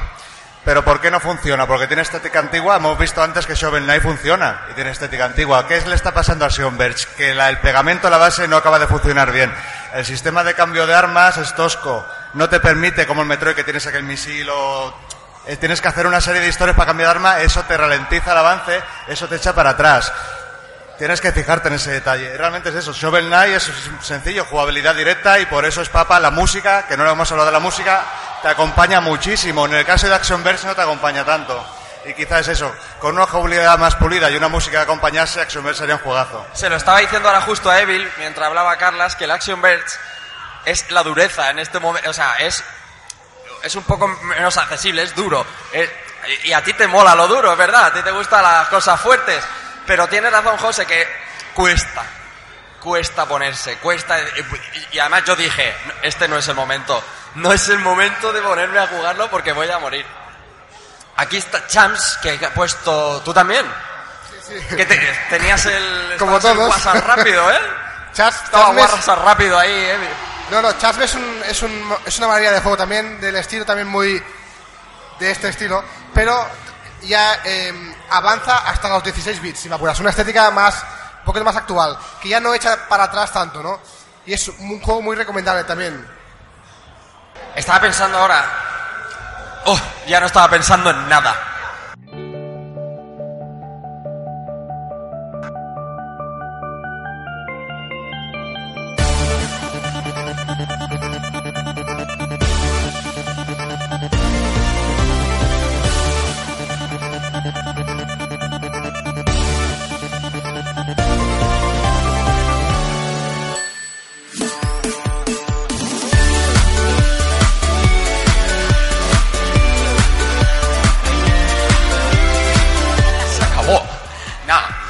Pero ¿por qué no funciona? Porque tiene estética antigua. Hemos visto antes que Shovel Knight funciona y tiene estética antigua. ¿Qué le está pasando a Verge? Que el pegamento a la base no acaba de funcionar bien. El sistema de cambio de armas es tosco. No te permite, como el Metroid, que tienes aquel misil o... eh, Tienes que hacer una serie de historias para cambiar de arma, eso te ralentiza el avance, eso te echa para atrás. Tienes que fijarte en ese detalle. Realmente es eso. Shovel Knight es sencillo, jugabilidad directa y por eso es papa. La música, que no hemos hablado de la música, te acompaña muchísimo. En el caso de Action Verse no te acompaña tanto. Y quizás es eso. Con una jugabilidad más pulida y una música que acompañase, Action Verse sería un juegazo. Se lo estaba diciendo ahora justo a Evil, mientras hablaba Carlas, que el Action Verge es la dureza en este momento. O sea, es, es un poco menos accesible, es duro. Es- y a ti te mola lo duro, es verdad. A ti te gustan las cosas fuertes. Pero tiene razón José que cuesta. Cuesta ponerse, cuesta. y- Y además yo dije, "No, este no es el momento. No es el momento de ponerme a jugarlo porque voy a morir. Aquí está Champs, que ha puesto... ¿Tú también? Que te- tenías el... Como el todos. WhatsApp rápido, ¿eh? Chas, Estaba WhatsApp rápido ahí, ¿eh? No, no, Chasme es, un, es, un, es una maravilla de juego también, del estilo también muy de este estilo, pero ya eh, avanza hasta los 16 bits, si me apuras. Una estética más, un poquito más actual, que ya no echa para atrás tanto, ¿no? Y es un juego muy recomendable también. Estaba pensando ahora... Oh, ya no estaba pensando en nada.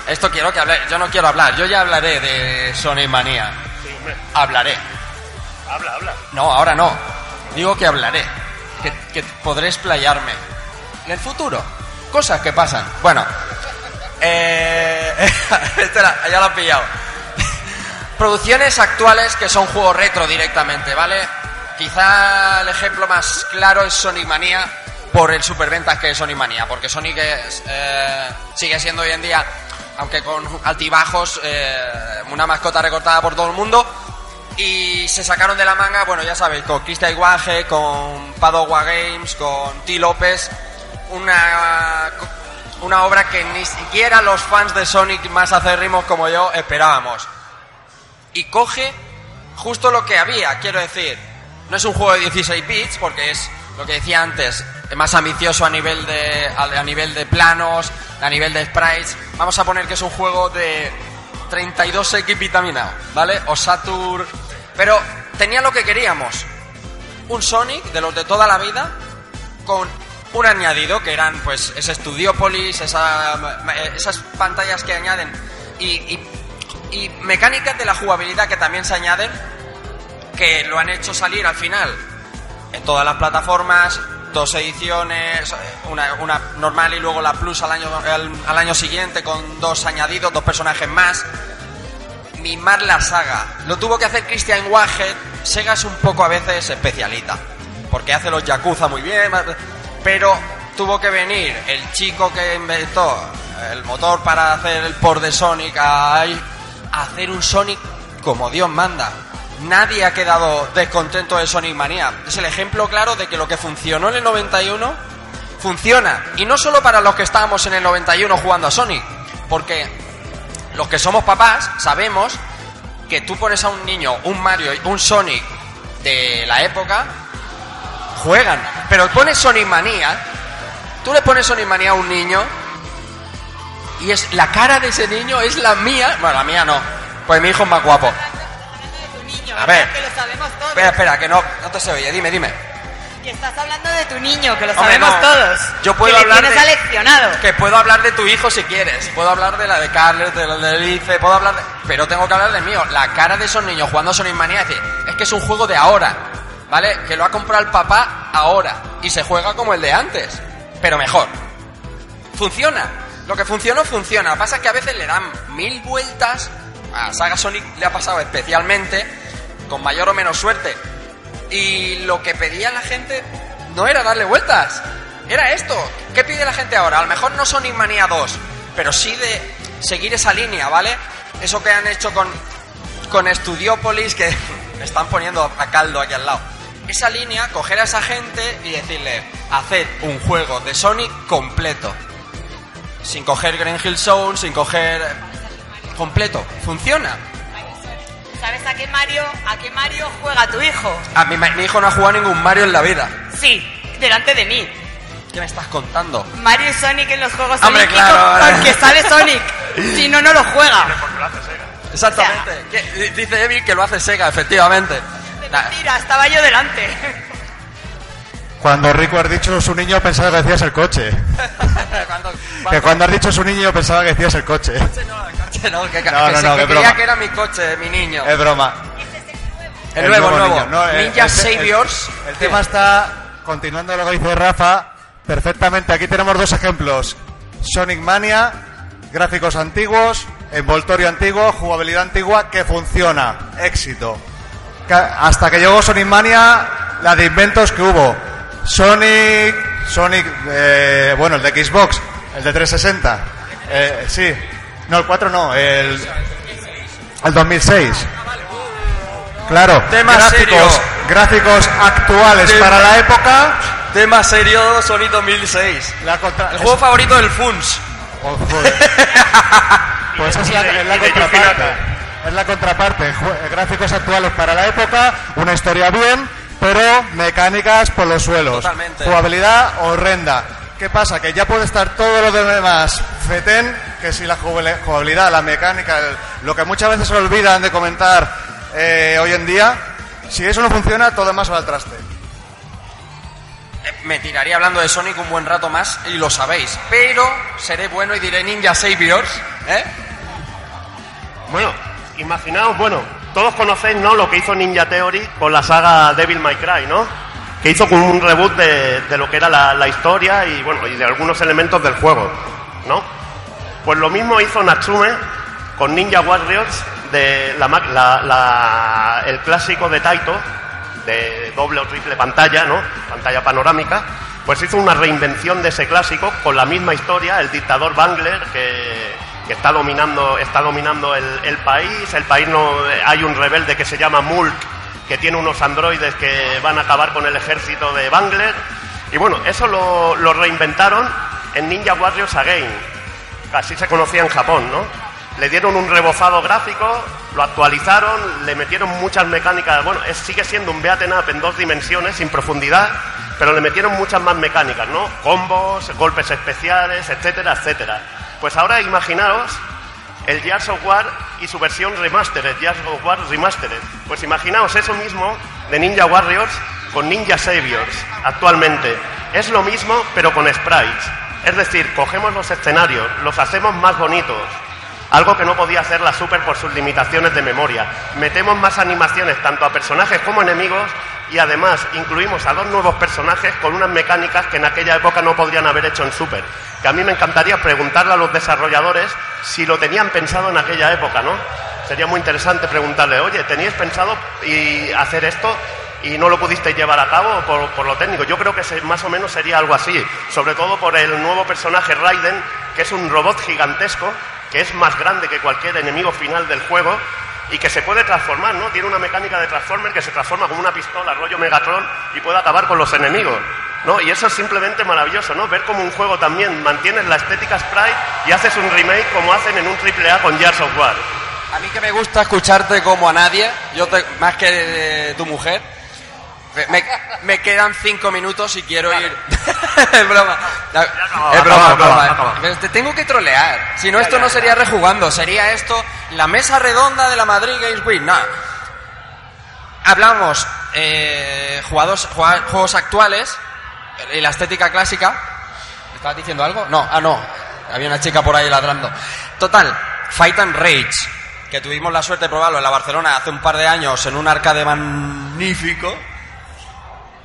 Esto quiero que hable. Yo no quiero hablar. Yo ya hablaré de Sonic Manía. Hablaré. Habla, habla. No, ahora no. Digo que hablaré. Que, que podré explayarme. En el futuro. Cosas que pasan. Bueno. Eh, este era- ya lo han pillado. Producciones actuales que son juegos retro directamente, ¿vale? Quizá el ejemplo más claro es Sonic Mania por el superventas que es Sonic Mania, porque Sonic es, eh, sigue siendo hoy en día, aunque con altibajos, eh, una mascota recortada por todo el mundo. Y se sacaron de la manga, bueno, ya sabéis, con Cristian Iguaje, con Padogua Games, con T. López, una, una obra que ni siquiera los fans de Sonic más acérrimos como yo esperábamos. Y coge justo lo que había, quiero decir. No es un juego de 16 bits, porque es lo que decía antes, más ambicioso a nivel de, a, nivel de planos, a nivel de sprites. Vamos a poner que es un juego de 32X vitaminado, ¿vale? O Saturn. Pero tenía lo que queríamos. Un Sonic de los de toda la vida con un añadido que eran pues ese Studiopolis, esa- esas pantallas que añaden y- y mecánicas de la jugabilidad que también se añaden que lo han hecho salir al final en todas las plataformas, dos ediciones, una, normal y luego la Plus al año, al, año siguiente con dos añadidos, dos personajes más. Mimar la saga. Lo tuvo que hacer Christian Waget. Sega es un poco a veces especialita. Porque hace los Yakuza muy bien. Pero tuvo que venir el chico que inventó el motor para hacer el port de Sonic a hacer un Sonic como Dios manda. Nadie ha quedado descontento de Sonic Manía. Es el ejemplo claro de que lo que funcionó en el 91 funciona. Y no solo para los que estábamos en el 91 jugando a Sonic. Porque los que somos papás sabemos que tú pones a un niño, un Mario, un Sonic de la época, juegan. Pero pones Sonic Manía, tú le pones Sonic Manía a un niño y es la cara de ese niño es la mía. Bueno, la mía no, pues mi hijo es más guapo. A ver, Que lo sabemos todos. espera, espera, que no, no te se oye, dime, dime. Que estás hablando de tu niño, que lo Hombre, sabemos no. todos. Yo puedo que hablar le tienes de- aleccionado. Que puedo hablar de tu hijo si quieres. Puedo hablar de la de Carles, de la de Lice, puedo hablar de... Pero tengo que hablar del mío. La cara de esos niños jugando a Sonic Mania es decir, es que es un juego de ahora. ¿Vale? Que lo ha comprado el papá ahora. Y se juega como el de antes. Pero mejor. Funciona. Lo que funcionó, funciona. Lo que pasa es que a veces le dan mil vueltas. A Saga Sonic le ha pasado especialmente, con mayor o menos suerte. Y lo que pedía la gente no era darle vueltas. Era esto. ¿Qué pide la gente ahora? A lo mejor no Sonic Mania 2, pero sí de seguir esa línea, ¿vale? Eso que han hecho con, con Studiopolis, que me están poniendo a caldo aquí al lado. Esa línea, coger a esa gente y decirle, haced un juego de Sonic completo. Sin coger Green Hill Zone, sin coger... Completo. Funciona. ¿Sabes a qué Mario, a qué Mario juega tu hijo? A mi, mi hijo no ha jugado ningún Mario en la vida. Sí, delante de mí. ¿Qué me estás contando? Mario y Sonic en los juegos Hombre, olímpicos claro, porque sale Sonic. si no, no lo juega. Exactamente. Que- dice Evil que lo hace Sega, efectivamente. Nah, Mira, estaba yo delante. Cuando Rico has dicho su niño pensaba que decías el coche. cuando- Que cuando has dicho su niño pensaba que decías el coche. coche, no, que, que No, no, no, que creía era mi coche, mi niño. Es broma. El nuevo, el nuevo. no, eh, Ninja el- Saviors. El, tema está, continuando lo que dice Rafa, perfectamente. Aquí tenemos dos ejemplos. Sonic Mania, gráficos antiguos, envoltorio antiguo, jugabilidad antigua que funciona. Éxito. Hasta que llegó Sonic Mania, la de inventos que hubo. Sonic, Sonic, eh, bueno, el de Xbox, el de 360. Eh, sí. No, el 4 no, el, el 2006. Claro, gráficos, serio. gráficos actuales Tema- para la época. Tema serio Sonic 2006. La contra- El juego favorito del FUNS. Pues es la, es la contraparte. Es la contraparte. Gráficos actuales para la época, una historia bien, pero mecánicas por los suelos. Totalmente. Jugabilidad horrenda. ¿Qué pasa? Que ya puede estar todo lo demás fetén, que si la jugabili- jugabilidad, la mecánica, el- lo que muchas veces se olvidan de comentar eh, hoy en día, si eso no funciona, todo demás va al traste. Eh, Me tiraría hablando de Sonic un buen rato más y lo sabéis. Pero seré bueno y diré Ninja Saviors. ¿Eh? Bueno, imaginaos, bueno, todos conocéis, ¿no? Lo que hizo Ninja Theory con la saga Devil May Cry, ¿no? Que hizo como un reboot de, lo que era la, historia y, bueno, y de algunos elementos del juego, ¿no? Pues lo mismo hizo Natsume con Ninja Warriors el clásico de Taito, de doble o triple pantalla, ¿no? Pantalla panorámica. Pues hizo una reinvención de ese clásico con la misma historia, el dictador Bangler que, que está dominando, está dominando el, el país. El país no hay un rebelde que se llama Mulk que tiene unos androides que van a acabar con el ejército de Bangler. Y bueno, eso lo, lo reinventaron en Ninja Warriors Again. Así se conocía en Japón, ¿no? Le dieron un rebozado gráfico, lo actualizaron, le metieron muchas mecánicas. Bueno, es- sigue siendo un beaten up en dos dimensiones, sin profundidad, pero le metieron muchas más mecánicas, ¿no? Combos, golpes especiales, etcétera, etcétera. Pues ahora imaginaos el Gears of War y su versión remastered, War Remastered. Pues imaginaos eso mismo de Ninja Warriors con Ninja Saviors actualmente. Es lo mismo, pero con sprites. Es decir, cogemos los escenarios, los hacemos más bonitos. Algo que no podía hacer la Super por sus limitaciones de memoria. Metemos más animaciones tanto a personajes como enemigos y además incluimos a dos nuevos personajes con unas mecánicas que en aquella época no podrían haber hecho en Super. Que a mí me encantaría preguntarle a los desarrolladores si lo tenían pensado en aquella época, ¿no? Sería muy interesante preguntarle, oye, ¿teníais pensado hacer esto y no lo pudisteis llevar a cabo por, lo técnico? Yo creo que más o menos sería algo así, sobre todo por el nuevo personaje Raiden, que es un robot gigantesco, que es más grande que cualquier enemigo final del juego y que se puede transformar, ¿no? Tiene una mecánica de Transformer que se transforma como una pistola, rollo Megatron, y puede acabar con los enemigos, ¿no? Y eso es simplemente maravilloso, ¿no? Ver como un juego también mantienes la estética sprite y haces un remake como hacen en un AAA con Gears of War. A mí que me gusta escucharte como a nadie, yo más que de tu mujer. Me, me quedan cinco minutos y quiero ir. es broma. es broma, es broma. Te tengo que trolear. Si no, esto no sería rejugando. Sería esto la mesa redonda de la Madrid Games Week. No. Hablamos eh, jugados- juegos actuales y la estética clásica. ¿Estabas diciendo algo? No, ah, no. Había una chica por ahí ladrando. Total, Fight and Rage, que tuvimos la suerte de probarlo en la Barcelona hace un par de años en un arcade magnífico.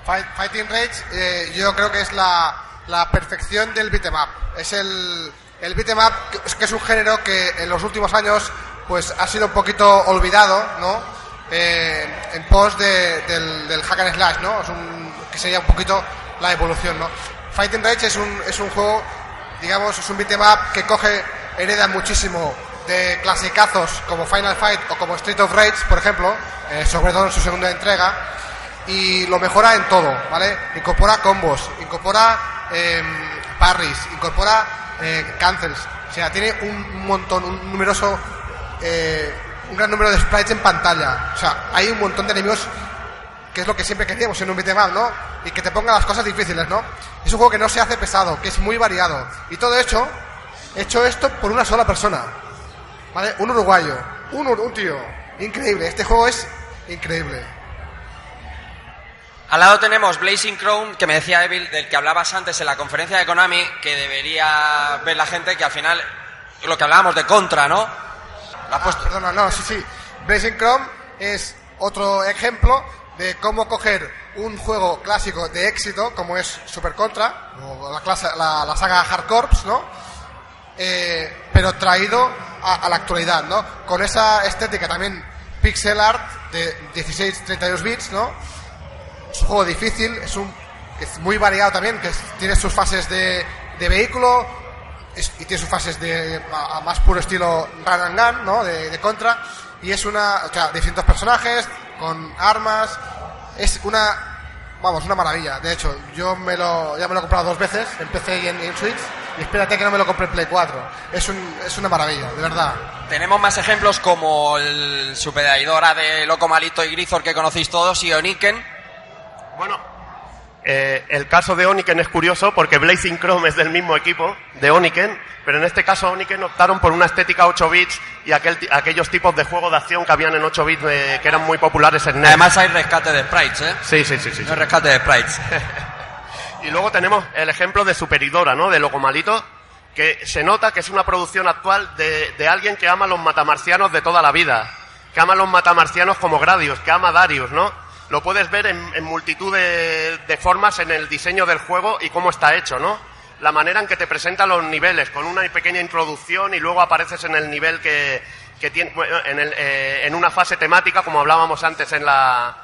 Fight- Fighting Rage, eh, yo creo que es la, la perfección del beat'em up. Es el, el beat'em up es que es un género que en los últimos años pues ha sido un poquito olvidado, ¿no? Eh, en pos de- del, del hack and slash, ¿no? Es un, que sería un poquito la evolución, ¿no? Fighting Rage es un, es un juego, digamos, es un beat'em up que coge, hereda muchísimo de clasicazos como Final Fight o como Street of Rage, por ejemplo, eh, sobre todo en su segunda entrega, y lo mejora en todo, ¿vale? Incorpora combos, incorpora eh, parries, incorpora eh, cancels, o sea, tiene un montón, un numeroso, eh, un gran número de sprites en pantalla, o sea, hay un montón de enemigos que es lo que siempre queríamos en un beat'em ¿no? Y que te ponga las cosas difíciles, ¿no? Es un juego que no se hace pesado, que es muy variado. Y todo hecho, hecho esto por una sola persona. ¿Vale? Un uruguayo. Un, un tío. Increíble. Este juego es increíble. Al lado tenemos Blazing Crown, que me decía Evil, del que hablabas antes en la conferencia de Konami, que debería ver la gente, que al final, lo que hablábamos de contra, ¿no? La Perdona, no, sí, sí. Blazing Chrome es otro ejemplo de cómo coger un juego clásico de éxito, como es Super Contra, o la, clase, la, la saga Hard Corps, ¿no? Eh, pero traído a, a la actualidad, ¿no? Con esa estética también pixel art de 16-32 bits, ¿no? Es un juego difícil, es un es muy variado también, que es- tiene sus fases de, de vehículo y tiene sus fases de a, más puro estilo run and gun, ¿no? De, de contra y es una, o sea, distintos personajes con armas, es una vamos, una maravilla. De hecho, yo me lo ya me lo he comprado dos veces en PC y en, en Switch y espérate que no me lo compré en Play 4. Es un, es una maravilla, de verdad. Tenemos más ejemplos como el superaidora de Loco Malito y Grizor que conocéis todos y Oniken. Bueno, eh, el caso de Oniken es curioso porque Blazing Chrome es del mismo equipo de Oniken, pero en este caso Oniken optaron por una estética 8 bits y aquel, aquellos tipos de juego de acción que habían en 8 bits eh, que eran muy populares en NES. Además hay rescate de sprites, ¿eh? Sí, sí, sí, sí. Hay rescate de sprites. Y luego tenemos el ejemplo de Superidora, ¿no? De Locomalito, que se nota que es una producción actual de, de alguien que ama a los matamarcianos de toda la vida, que ama a los matamarcianos como Gradius, que ama a Darius, ¿no? Lo puedes ver en, en multitud de, de formas en el diseño del juego y cómo está hecho, ¿no? La manera en que te presenta los niveles, con una pequeña introducción y luego apareces en el nivel que, que tiene, en, el, eh, en una fase temática, como hablábamos antes en la,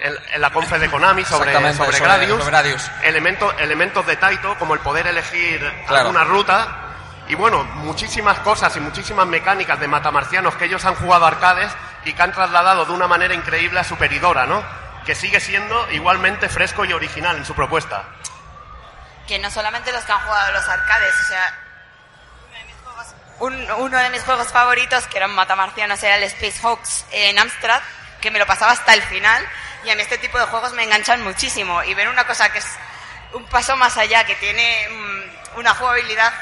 en, en la confe de Konami sobre, sobre, sobre- Gradius, sobre Gradius. Elementos, elementos de Taito, como el poder elegir Claro. alguna ruta. Y bueno, muchísimas cosas y muchísimas mecánicas de matamarcianos que ellos han jugado arcades y que han trasladado de una manera increíble a Superidora, ¿no? Que sigue siendo igualmente fresco y original en su propuesta. que no solamente los que han jugado los arcades, o sea, un- uno de mis juegos favoritos, que eran matamarcianos, era el Space Hawks en Amstrad, que me lo pasaba hasta el final, y a mí este tipo de juegos me enganchan muchísimo, y ver una cosa que es un paso más allá, que tiene mm, una jugabilidad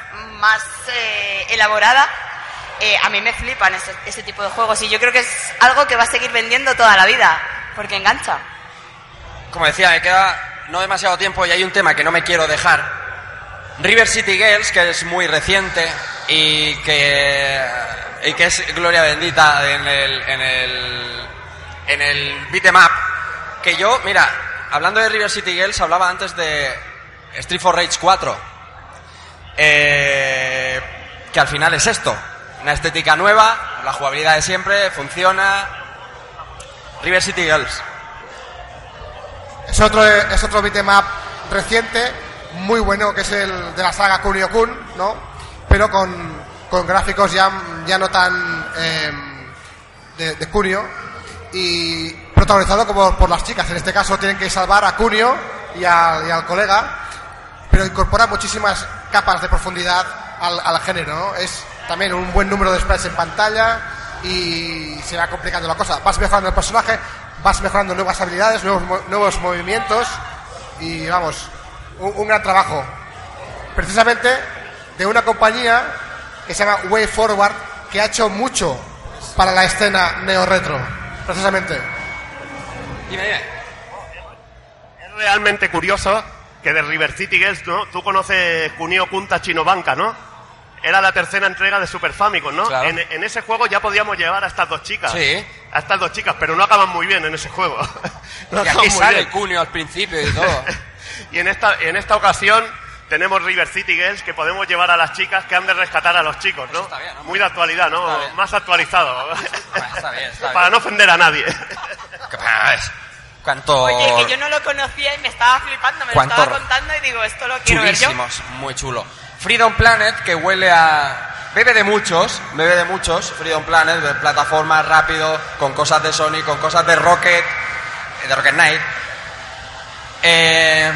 más eh, elaborada, eh, a mí me flipan ese, ese tipo de juegos, y yo creo que es algo que va a seguir vendiendo toda la vida, porque engancha. Como decía, me queda no demasiado tiempo y hay un tema que no me quiero dejar. River City Girls, que es muy reciente y que, y que es gloria bendita en el, en el, en el beat'em up. Que yo, mira, hablando de River City Girls, hablaba antes de Street for Rage 4. Eh, que al final es esto. Una estética nueva, la jugabilidad de siempre, funciona. River City Girls. Es otro, es otro beat'em up reciente, muy bueno, que es el de la saga Kunio-kun, ¿no? Pero con, con gráficos ya, ya no tan eh, de, Kunio y protagonizado como por las chicas. En este caso tienen que salvar a Kunio y al, colega, pero incorpora muchísimas capas de profundidad al, al género. Es también un buen número de sprites en pantalla y se va complicando la cosa. Vas mejorando el personaje, vas mejorando nuevas habilidades, nuevos, nuevos movimientos y vamos, un, gran trabajo. Precisamente de una compañía que se llama Way Forward, que ha hecho mucho para la escena neo-retro, precisamente. Dime, dime. Es realmente curioso que de River City Girls, ¿no? Tú conoces Kunio Kunta Chinobanka, ¿no? Era la tercera entrega de Super Famicom, ¿no? Claro. En, en ese juego ya podíamos llevar a estas dos chicas. Sí. A estas dos chicas, pero no acaban muy bien en ese juego. No y aquí sale bien. Cunio al principio y todo. y en esta, en esta ocasión tenemos River City Girls que podemos llevar a las chicas que han de rescatar a los chicos, ¿no? está bien, ¿no? Muy de actualidad, ¿no? Está bien. Más actualizado. Está bien, está Para bien. no ofender a nadie. ¿Qué pasa? ¿Cuánto...? Oye, que yo no lo conocía y me estaba flipando, me lo ¿Cuánto estaba contando y digo, esto lo quiero ver yo. Muy chulo. Freedom Planet, que huele a... Bebe de muchos, bebe de muchos, Freedom Planet, de plataforma rápido, con cosas de Sony, con cosas de Rocket, eh, de Rocket Knight. Eh,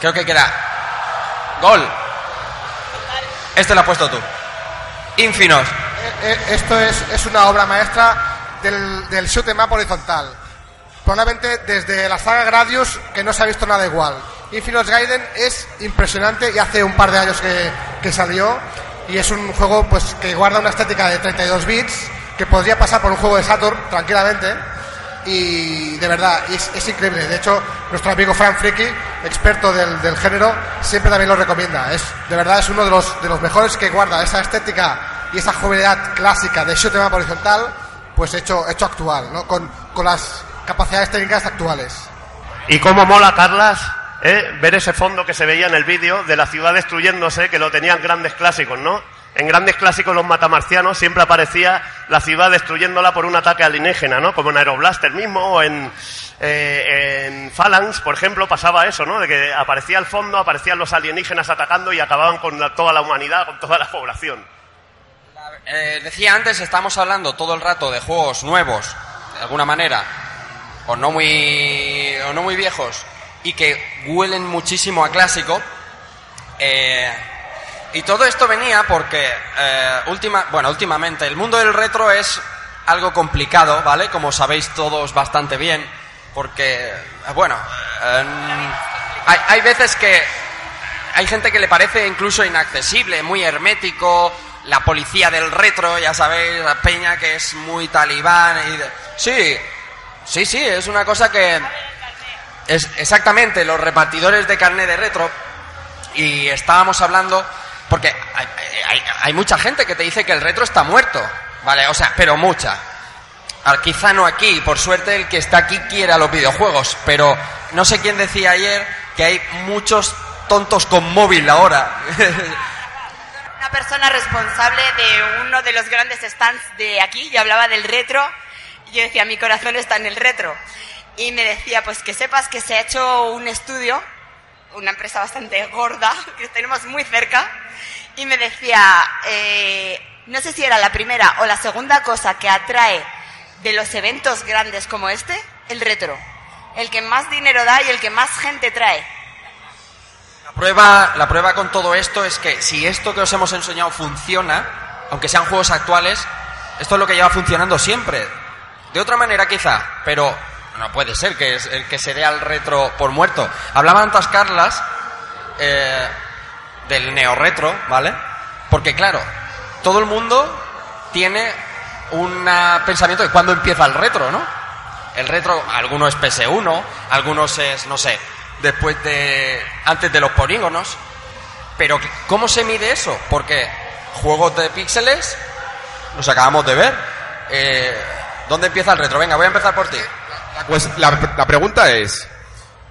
creo que queda... Gol. Este lo has puesto tú. Infinos. Eh, esto es, es una obra maestra del, del shoot em horizontal. Probablemente desde la saga Gradius que no se ha visto nada igual. Infinite Gaiden es impresionante y hace un par de años que, que salió y es un juego pues que guarda una estética de 32 bits que podría pasar por un juego de Saturn tranquilamente y de verdad es, es increíble. De hecho, nuestro amigo Frank Friki, experto del, del género, siempre también lo recomienda. Es de verdad es uno de los de los mejores que guarda esa estética y esa jovialidad clásica de shoot up horizontal, pues hecho hecho actual, ¿no? Con, con las capacidades técnicas actuales. Y cómo mola, Carlas, ¿eh? ver ese fondo que se veía en el vídeo de la ciudad destruyéndose, que lo tenían grandes clásicos, ¿no? En grandes clásicos los matamarcianos siempre aparecía la ciudad destruyéndola por un ataque alienígena, ¿no? Como en Aeroblaster mismo o en, eh, en Phalanx, por ejemplo, pasaba eso, ¿no? De que aparecía el fondo, aparecían los alienígenas atacando y acababan con toda la humanidad, con toda la población. Eh, decía antes, estamos hablando todo el rato de juegos nuevos, de alguna manera, o no muy, o no muy viejos, y que huelen muchísimo a clásico. Eh, y todo esto venía porque, eh, última, bueno, últimamente el mundo del retro es algo complicado, ¿vale? Como sabéis todos bastante bien, porque, eh, bueno, hay, hay veces que hay gente que le parece incluso inaccesible, muy hermético, la policía del retro, ya sabéis, la peña que es muy talibán. Y de- Sí, sí, sí, es una cosa que... Es exactamente, los repartidores de carne de retro. Y estábamos hablando, porque hay, mucha gente que te dice que el retro está muerto, ¿vale? O sea, pero mucha. Ah, Quizá no aquí, por suerte el que está aquí quiera los videojuegos, pero no sé quién decía ayer que hay muchos tontos con móvil ahora. Una persona responsable de uno de los grandes stands de aquí, yo hablaba del retro, y yo decía, mi corazón está en el retro. Y me decía, pues que sepas que se ha hecho un estudio, una empresa bastante gorda, que tenemos muy cerca, y me decía, eh, no sé si era la primera o la segunda cosa que atrae de los eventos grandes como este, el retro. El que más dinero da y el que más gente trae. La prueba, la prueba con todo esto es que si esto que os hemos enseñado funciona, aunque sean juegos actuales, esto es lo que lleva funcionando siempre. De otra manera quizá, pero no puede ser que, es que se dé al retro por muerto. Hablaba antes Carlas eh, del neorretro, ¿vale? Porque claro, todo el mundo tiene un pensamiento de cuándo empieza el retro, ¿no? El retro, alguno es PS1, algunos es, no sé, después de. antes de los polígonos. Pero, ¿cómo se mide eso? Porque juegos de píxeles los acabamos de ver. Eh, ¿Dónde empieza el retro? Venga, voy a empezar por ti. Pues la, la pregunta es,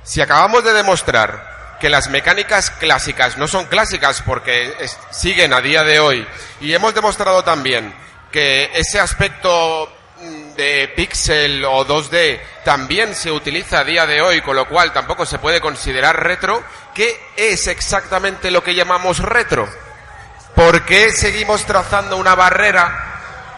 si acabamos de demostrar que las mecánicas clásicas no son clásicas porque siguen a día de hoy, y hemos demostrado también que ese aspecto mm, de pixel o 2D también se utiliza a día de hoy, con lo cual tampoco se puede considerar retro, ¿qué es exactamente lo que llamamos retro? ¿Por qué seguimos trazando una barrera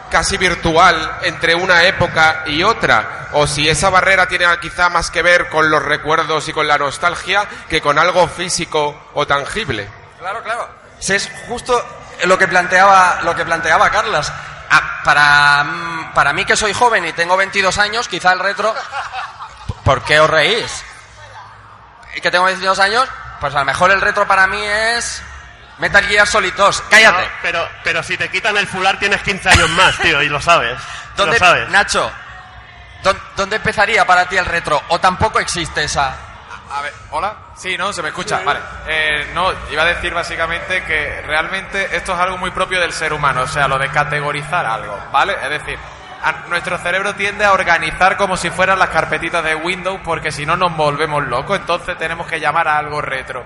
casi virtual entre una época y otra? O si esa barrera tiene quizá más que ver con los recuerdos y con la nostalgia que con algo físico o tangible. Claro, claro. Si es justo lo que planteaba, lo que planteaba Carlas. Ah, para, mm, para mí que soy joven y tengo 22 años, quizá el retro... ¿Por qué os reís? ¿Y que tengo 22 años? Pues a lo mejor el retro para mí es... Metal Gear Solid 2. Cállate. No, pero, pero si te quitan el fular tienes 15 años más, tío, y lo sabes. ¿Dónde, Lo sabes. Nacho, ¿dó- ¿dónde empezaría para ti el retro? ¿O tampoco existe esa...? A ver, ¿hola? Sí, ¿no? ¿Se me escucha? Vale. Eh, no, iba a decir básicamente que realmente esto es algo muy propio del ser humano, o sea, lo de categorizar algo, ¿vale? Es decir, a- nuestro cerebro tiende a organizar como si fueran las carpetitas de Windows porque si no nos volvemos locos, entonces tenemos que llamar a algo retro.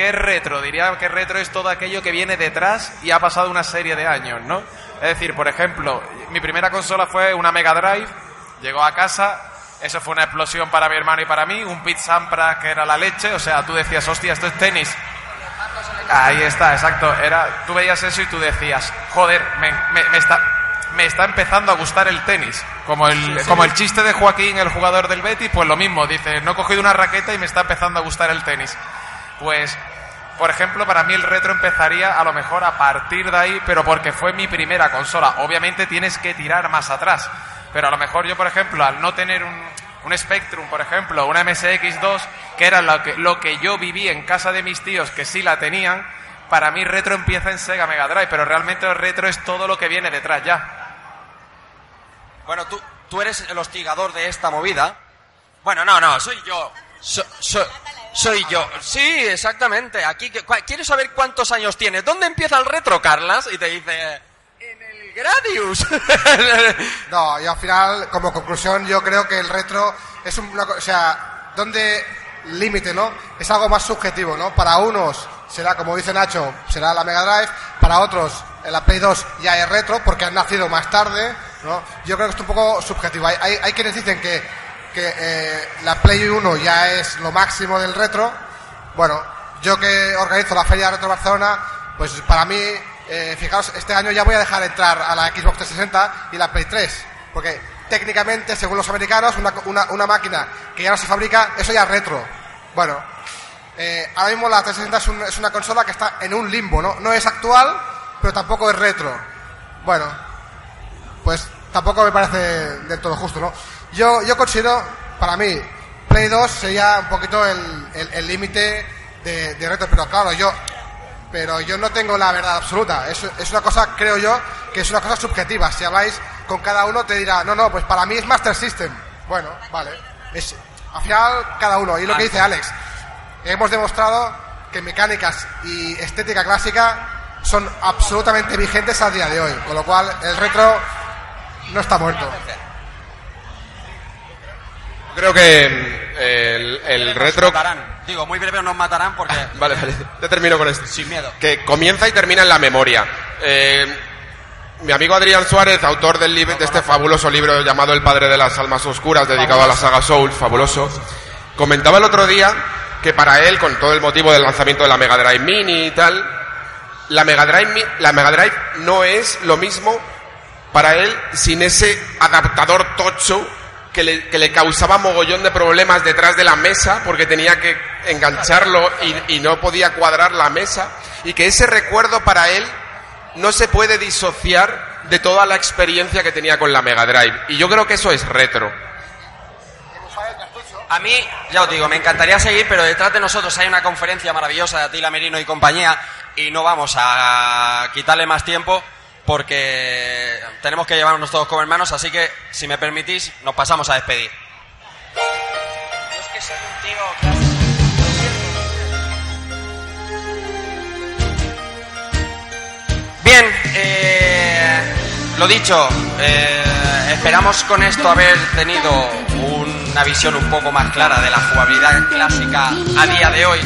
¿Qué es retro? Diría que retro es todo aquello que viene detrás y ha pasado una serie de años, ¿no? Es decir, por ejemplo, mi primera consola fue una Mega Drive, llegó a casa, eso fue una explosión para mi hermano y para mí, un Pit Sampras que era la leche, o sea, tú decías, hostia, esto es tenis. Ahí está, exacto. Era, tú veías eso y tú decías, joder, me, me- me está, me está empezando a gustar el tenis. Como el, como el chiste de Joaquín, el jugador del Betis, pues lo mismo. Dice, no he cogido una raqueta y me está empezando a gustar el tenis. Pues, por ejemplo, para mí el retro empezaría a lo mejor a partir de ahí, pero porque fue mi primera consola. Obviamente tienes que tirar más atrás. Pero a lo mejor yo, por ejemplo, al no tener un, un Spectrum, por ejemplo, una MSX2, que era lo que, lo que yo viví en casa de mis tíos que sí la tenían, para mí retro empieza en Sega Mega Drive, pero realmente el retro es todo lo que viene detrás ya. Bueno, tú, tú eres el hostigador de esta movida. Bueno, no, no, soy yo. So- soy yo. Sí, exactamente. Aquí, ¿quieres saber cuántos años tienes? ¿Dónde empieza el retro, Carlas? Y te dice, en el Gradius. No, y al final, como conclusión, yo creo que el retro es un- o sea, donde límite, ¿no? Es algo más subjetivo, ¿no? Para unos será, como dice Nacho, será la Mega Drive, para otros en la Play 2 ya es retro porque han nacido más tarde, ¿no? Yo creo que es un poco subjetivo. Hay, hay quienes dicen que, que eh, la Play 1 ya es lo máximo del retro. Bueno, yo que organizo la Feria Retro Barcelona, pues para mí, eh, fijaos, este año ya voy a dejar entrar a la Xbox 360 y la Play 3, porque técnicamente, según los americanos, una, una, una máquina que ya no se fabrica, eso ya es retro. Bueno, eh, ahora mismo la 360 es, es una consola que está en un limbo, ¿no? No es actual, pero tampoco es retro. Bueno, pues tampoco me parece del todo justo, ¿no? Yo, yo considero, para mí, Play 2 sería un poquito el el- el límite de, de retro, pero claro, yo pero yo no tengo la verdad absoluta. Es, es una cosa, creo yo, que es una cosa subjetiva. Si habláis con cada uno, te dirá, no, no, pues para mí es Master System. Bueno, vale. Es, al final, cada uno. Y lo que dice Alex, hemos demostrado que mecánicas y estética clásica son absolutamente vigentes a día de hoy. Con lo cual, el retro no está muerto. Creo que mm, el, el Nos retro... matarán. Digo, muy breve nos matarán porque... Vale, vale, ya termino con esto. Sin miedo. Que comienza y termina en la memoria. Eh, mi amigo Adrián Suárez, autor del libro, de este fabuloso libro llamado El Padre de las Almas Oscuras, dedicado a la saga Soul, fabuloso, comentaba el otro día que para él, con todo el motivo del lanzamiento de la Mega Drive Mini y tal, la Mega Drive, la Mega Drive no es lo mismo para él sin ese adaptador tocho que le, que le causaba mogollón de problemas detrás de la mesa porque tenía que engancharlo y, y no podía cuadrar la mesa y que ese recuerdo para él no se puede disociar de toda la experiencia que tenía con la Mega Drive y yo creo que eso es retro. A mí, ya os digo, me encantaría seguir, pero detrás de nosotros hay una conferencia maravillosa de Atila Merino y compañía y no vamos a quitarle más tiempo porque tenemos que llevarnos todos como hermanos, así que, si me permitís, nos pasamos a despedir. Yo es que soy un tío Bien, eh, lo dicho, eh, esperamos con esto haber tenido una visión un poco más clara de la jugabilidad clásica a día de hoy.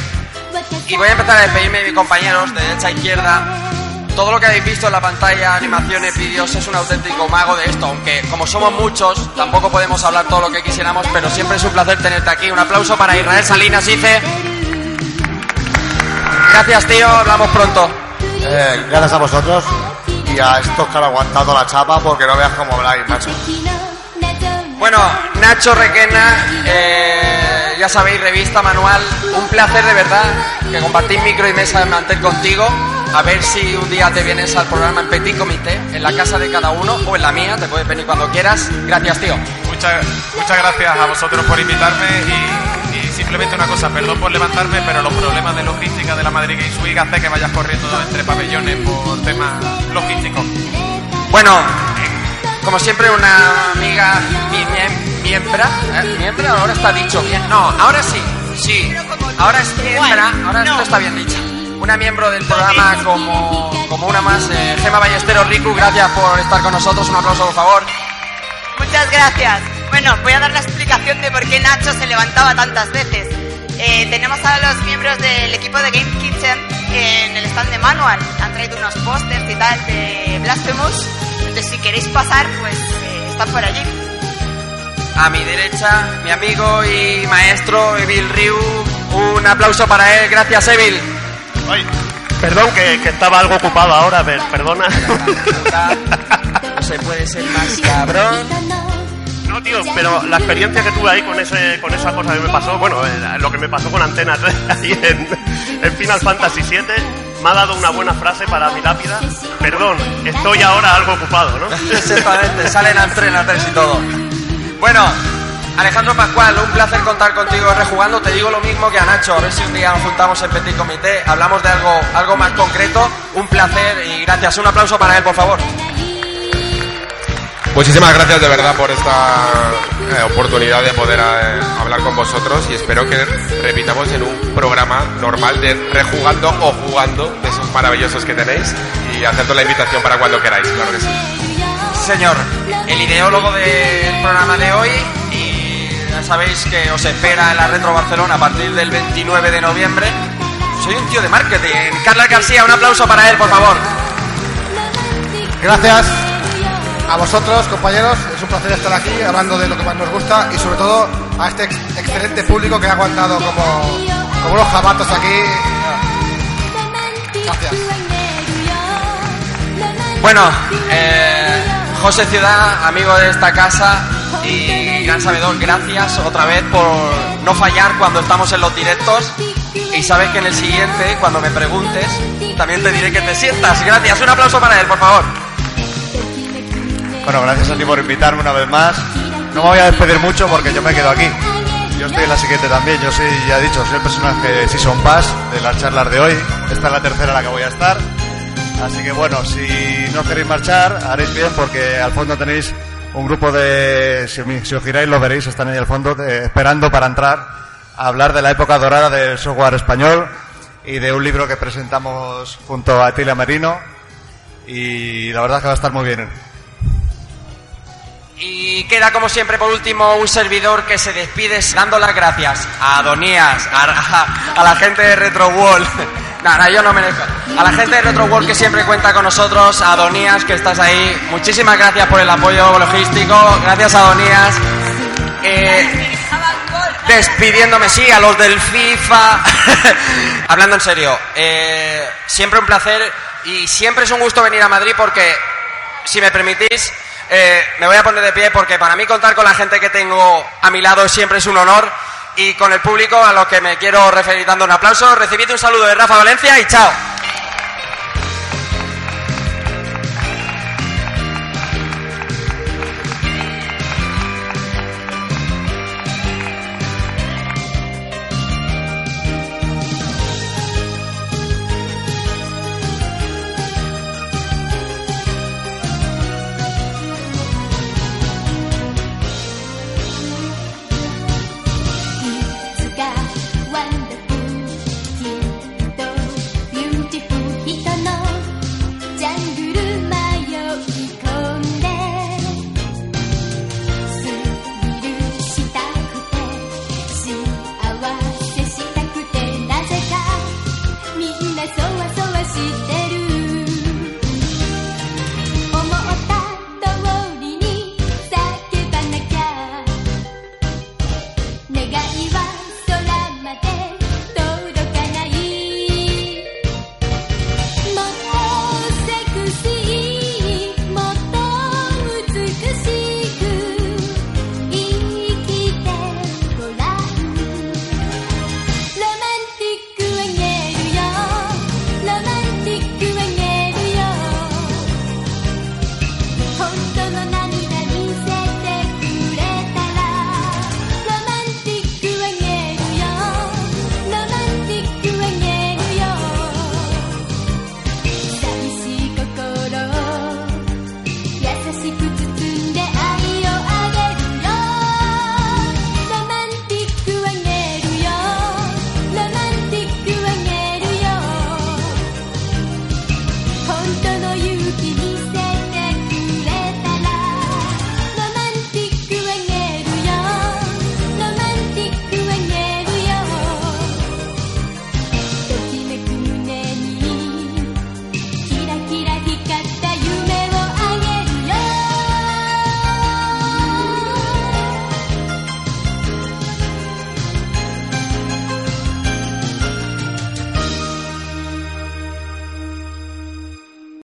Y voy a empezar a despedirme de mis compañeros de derecha a izquierda. Todo lo que habéis visto en la pantalla, animaciones, vídeos, es un auténtico mago de esto, aunque como somos muchos, tampoco podemos hablar todo lo que quisiéramos, pero siempre es un placer tenerte aquí. Un aplauso para Israel Salinas, Ice. Gracias, tío, hablamos pronto. Eh, gracias a vosotros y a estos que han aguantado la chapa porque no veas cómo habláis, macho. Bueno, Nacho Requena, eh, ya sabéis, revista, manual, un placer de verdad que compartir micro y mesa de mantel contigo. A ver si un día te vienes al programa en Petit Comité, en la casa de cada uno o en la mía, te puedes venir cuando quieras. Gracias, tío. Muchas, muchas gracias a vosotros por invitarme y, y simplemente una cosa, perdón por levantarme, pero los problemas de logística de la Madrid Games Week hace que vayas corriendo entre pabellones por temas logísticos. Bueno, como siempre, una amiga mi, miem- miembra, ¿eh? ¿Miembra? Ahora está dicho bien. No, ahora sí, sí. Ahora es miembra, ahora esto está bien dicho. Una miembro del programa como, como una más, eh, Gema Ballesteros Riku, gracias por estar con nosotros. Un aplauso, por favor. Muchas gracias. Bueno, voy a dar la explicación de por qué Nacho se levantaba tantas veces. Eh, tenemos a los miembros del equipo de Game Kitchen en el stand de Manual. Han traído unos pósters y tal de Blasphemous. Entonces, si queréis pasar, pues eh, están por allí. A mi derecha, mi amigo y maestro Evil Ryu. Un aplauso para él. Gracias, Evil. Ay, perdón, que, que estaba algo ocupado ahora, per- perdona. No se puede ser más cabrón. No, tío, pero la experiencia que tuve ahí con ese con esa cosa que me pasó, bueno, eh, lo que me pasó con Antena 3 ahí en, en Final Fantasy VII, me ha dado una buena frase para mi lápida. Perdón, estoy ahora algo ocupado, ¿no? Exactamente, salen a Antena 3 y todo. Bueno, Alejandro Pascual, un placer contar contigo rejugando. Te digo lo mismo que a Nacho. A ver si un día nos juntamos en Petit Comité, hablamos de algo, algo más concreto. Un placer y gracias. Un aplauso para él, por favor. Muchísimas gracias de verdad por esta eh, oportunidad de poder eh, hablar con vosotros y espero que repitamos en un programa normal de rejugando o jugando de esos maravillosos que tenéis y acepto la invitación para cuando queráis, claro que sí. Señor, el ideólogo del programa de hoy ya sabéis que os espera en la Retro Barcelona a partir del 29 de noviembre. Soy un tío de marketing. Carla García, un aplauso para él, por favor. Gracias a vosotros, compañeros. Es un placer estar aquí hablando de lo que más nos gusta y sobre todo a este ex- excelente público que ha aguantado como, como unos jabatos aquí. Gracias. Bueno, eh, José Ciudad, amigo de esta casa y gran sabedor, gracias otra vez por no fallar cuando estamos en los directos. Y sabes que en el siguiente, cuando me preguntes, también te diré que te sientas. Gracias, un aplauso para él, por favor. Bueno, gracias a ti por invitarme una vez más. No me voy a despedir mucho porque yo me quedo aquí. Yo estoy en la siguiente también. Yo soy, ya he dicho, soy el personaje de Season Pass de las charlas de hoy. Esta es la tercera en la que voy a estar. Así que bueno, si no queréis marchar, haréis bien porque al fondo tenéis un grupo de, si, si os giráis lo veréis, están ahí al fondo esperando para entrar a hablar de la época dorada del software español y de un libro que presentamos junto a Etilia Merino y la verdad es que va a estar muy bien. Y queda como siempre por último un servidor que se despide dando las gracias a Adonías, a, a- la gente de Retro Wall. Nada, yo no merezco. A la gente de Retro Wall que siempre cuenta con nosotros, a Adonías que estás ahí. Muchísimas gracias por el apoyo logístico. Gracias a Adonías. Eh, despidiéndome, sí, a los del FIFA. Hablando en serio, eh, siempre un placer y siempre es un gusto venir a Madrid porque, si me permitís, eh, me voy a poner de pie porque para mí contar con la gente que tengo a mi lado siempre es un honor y con el público a lo que me quiero referir dando un aplauso. Recibid un saludo de Rafa Valencia y chao.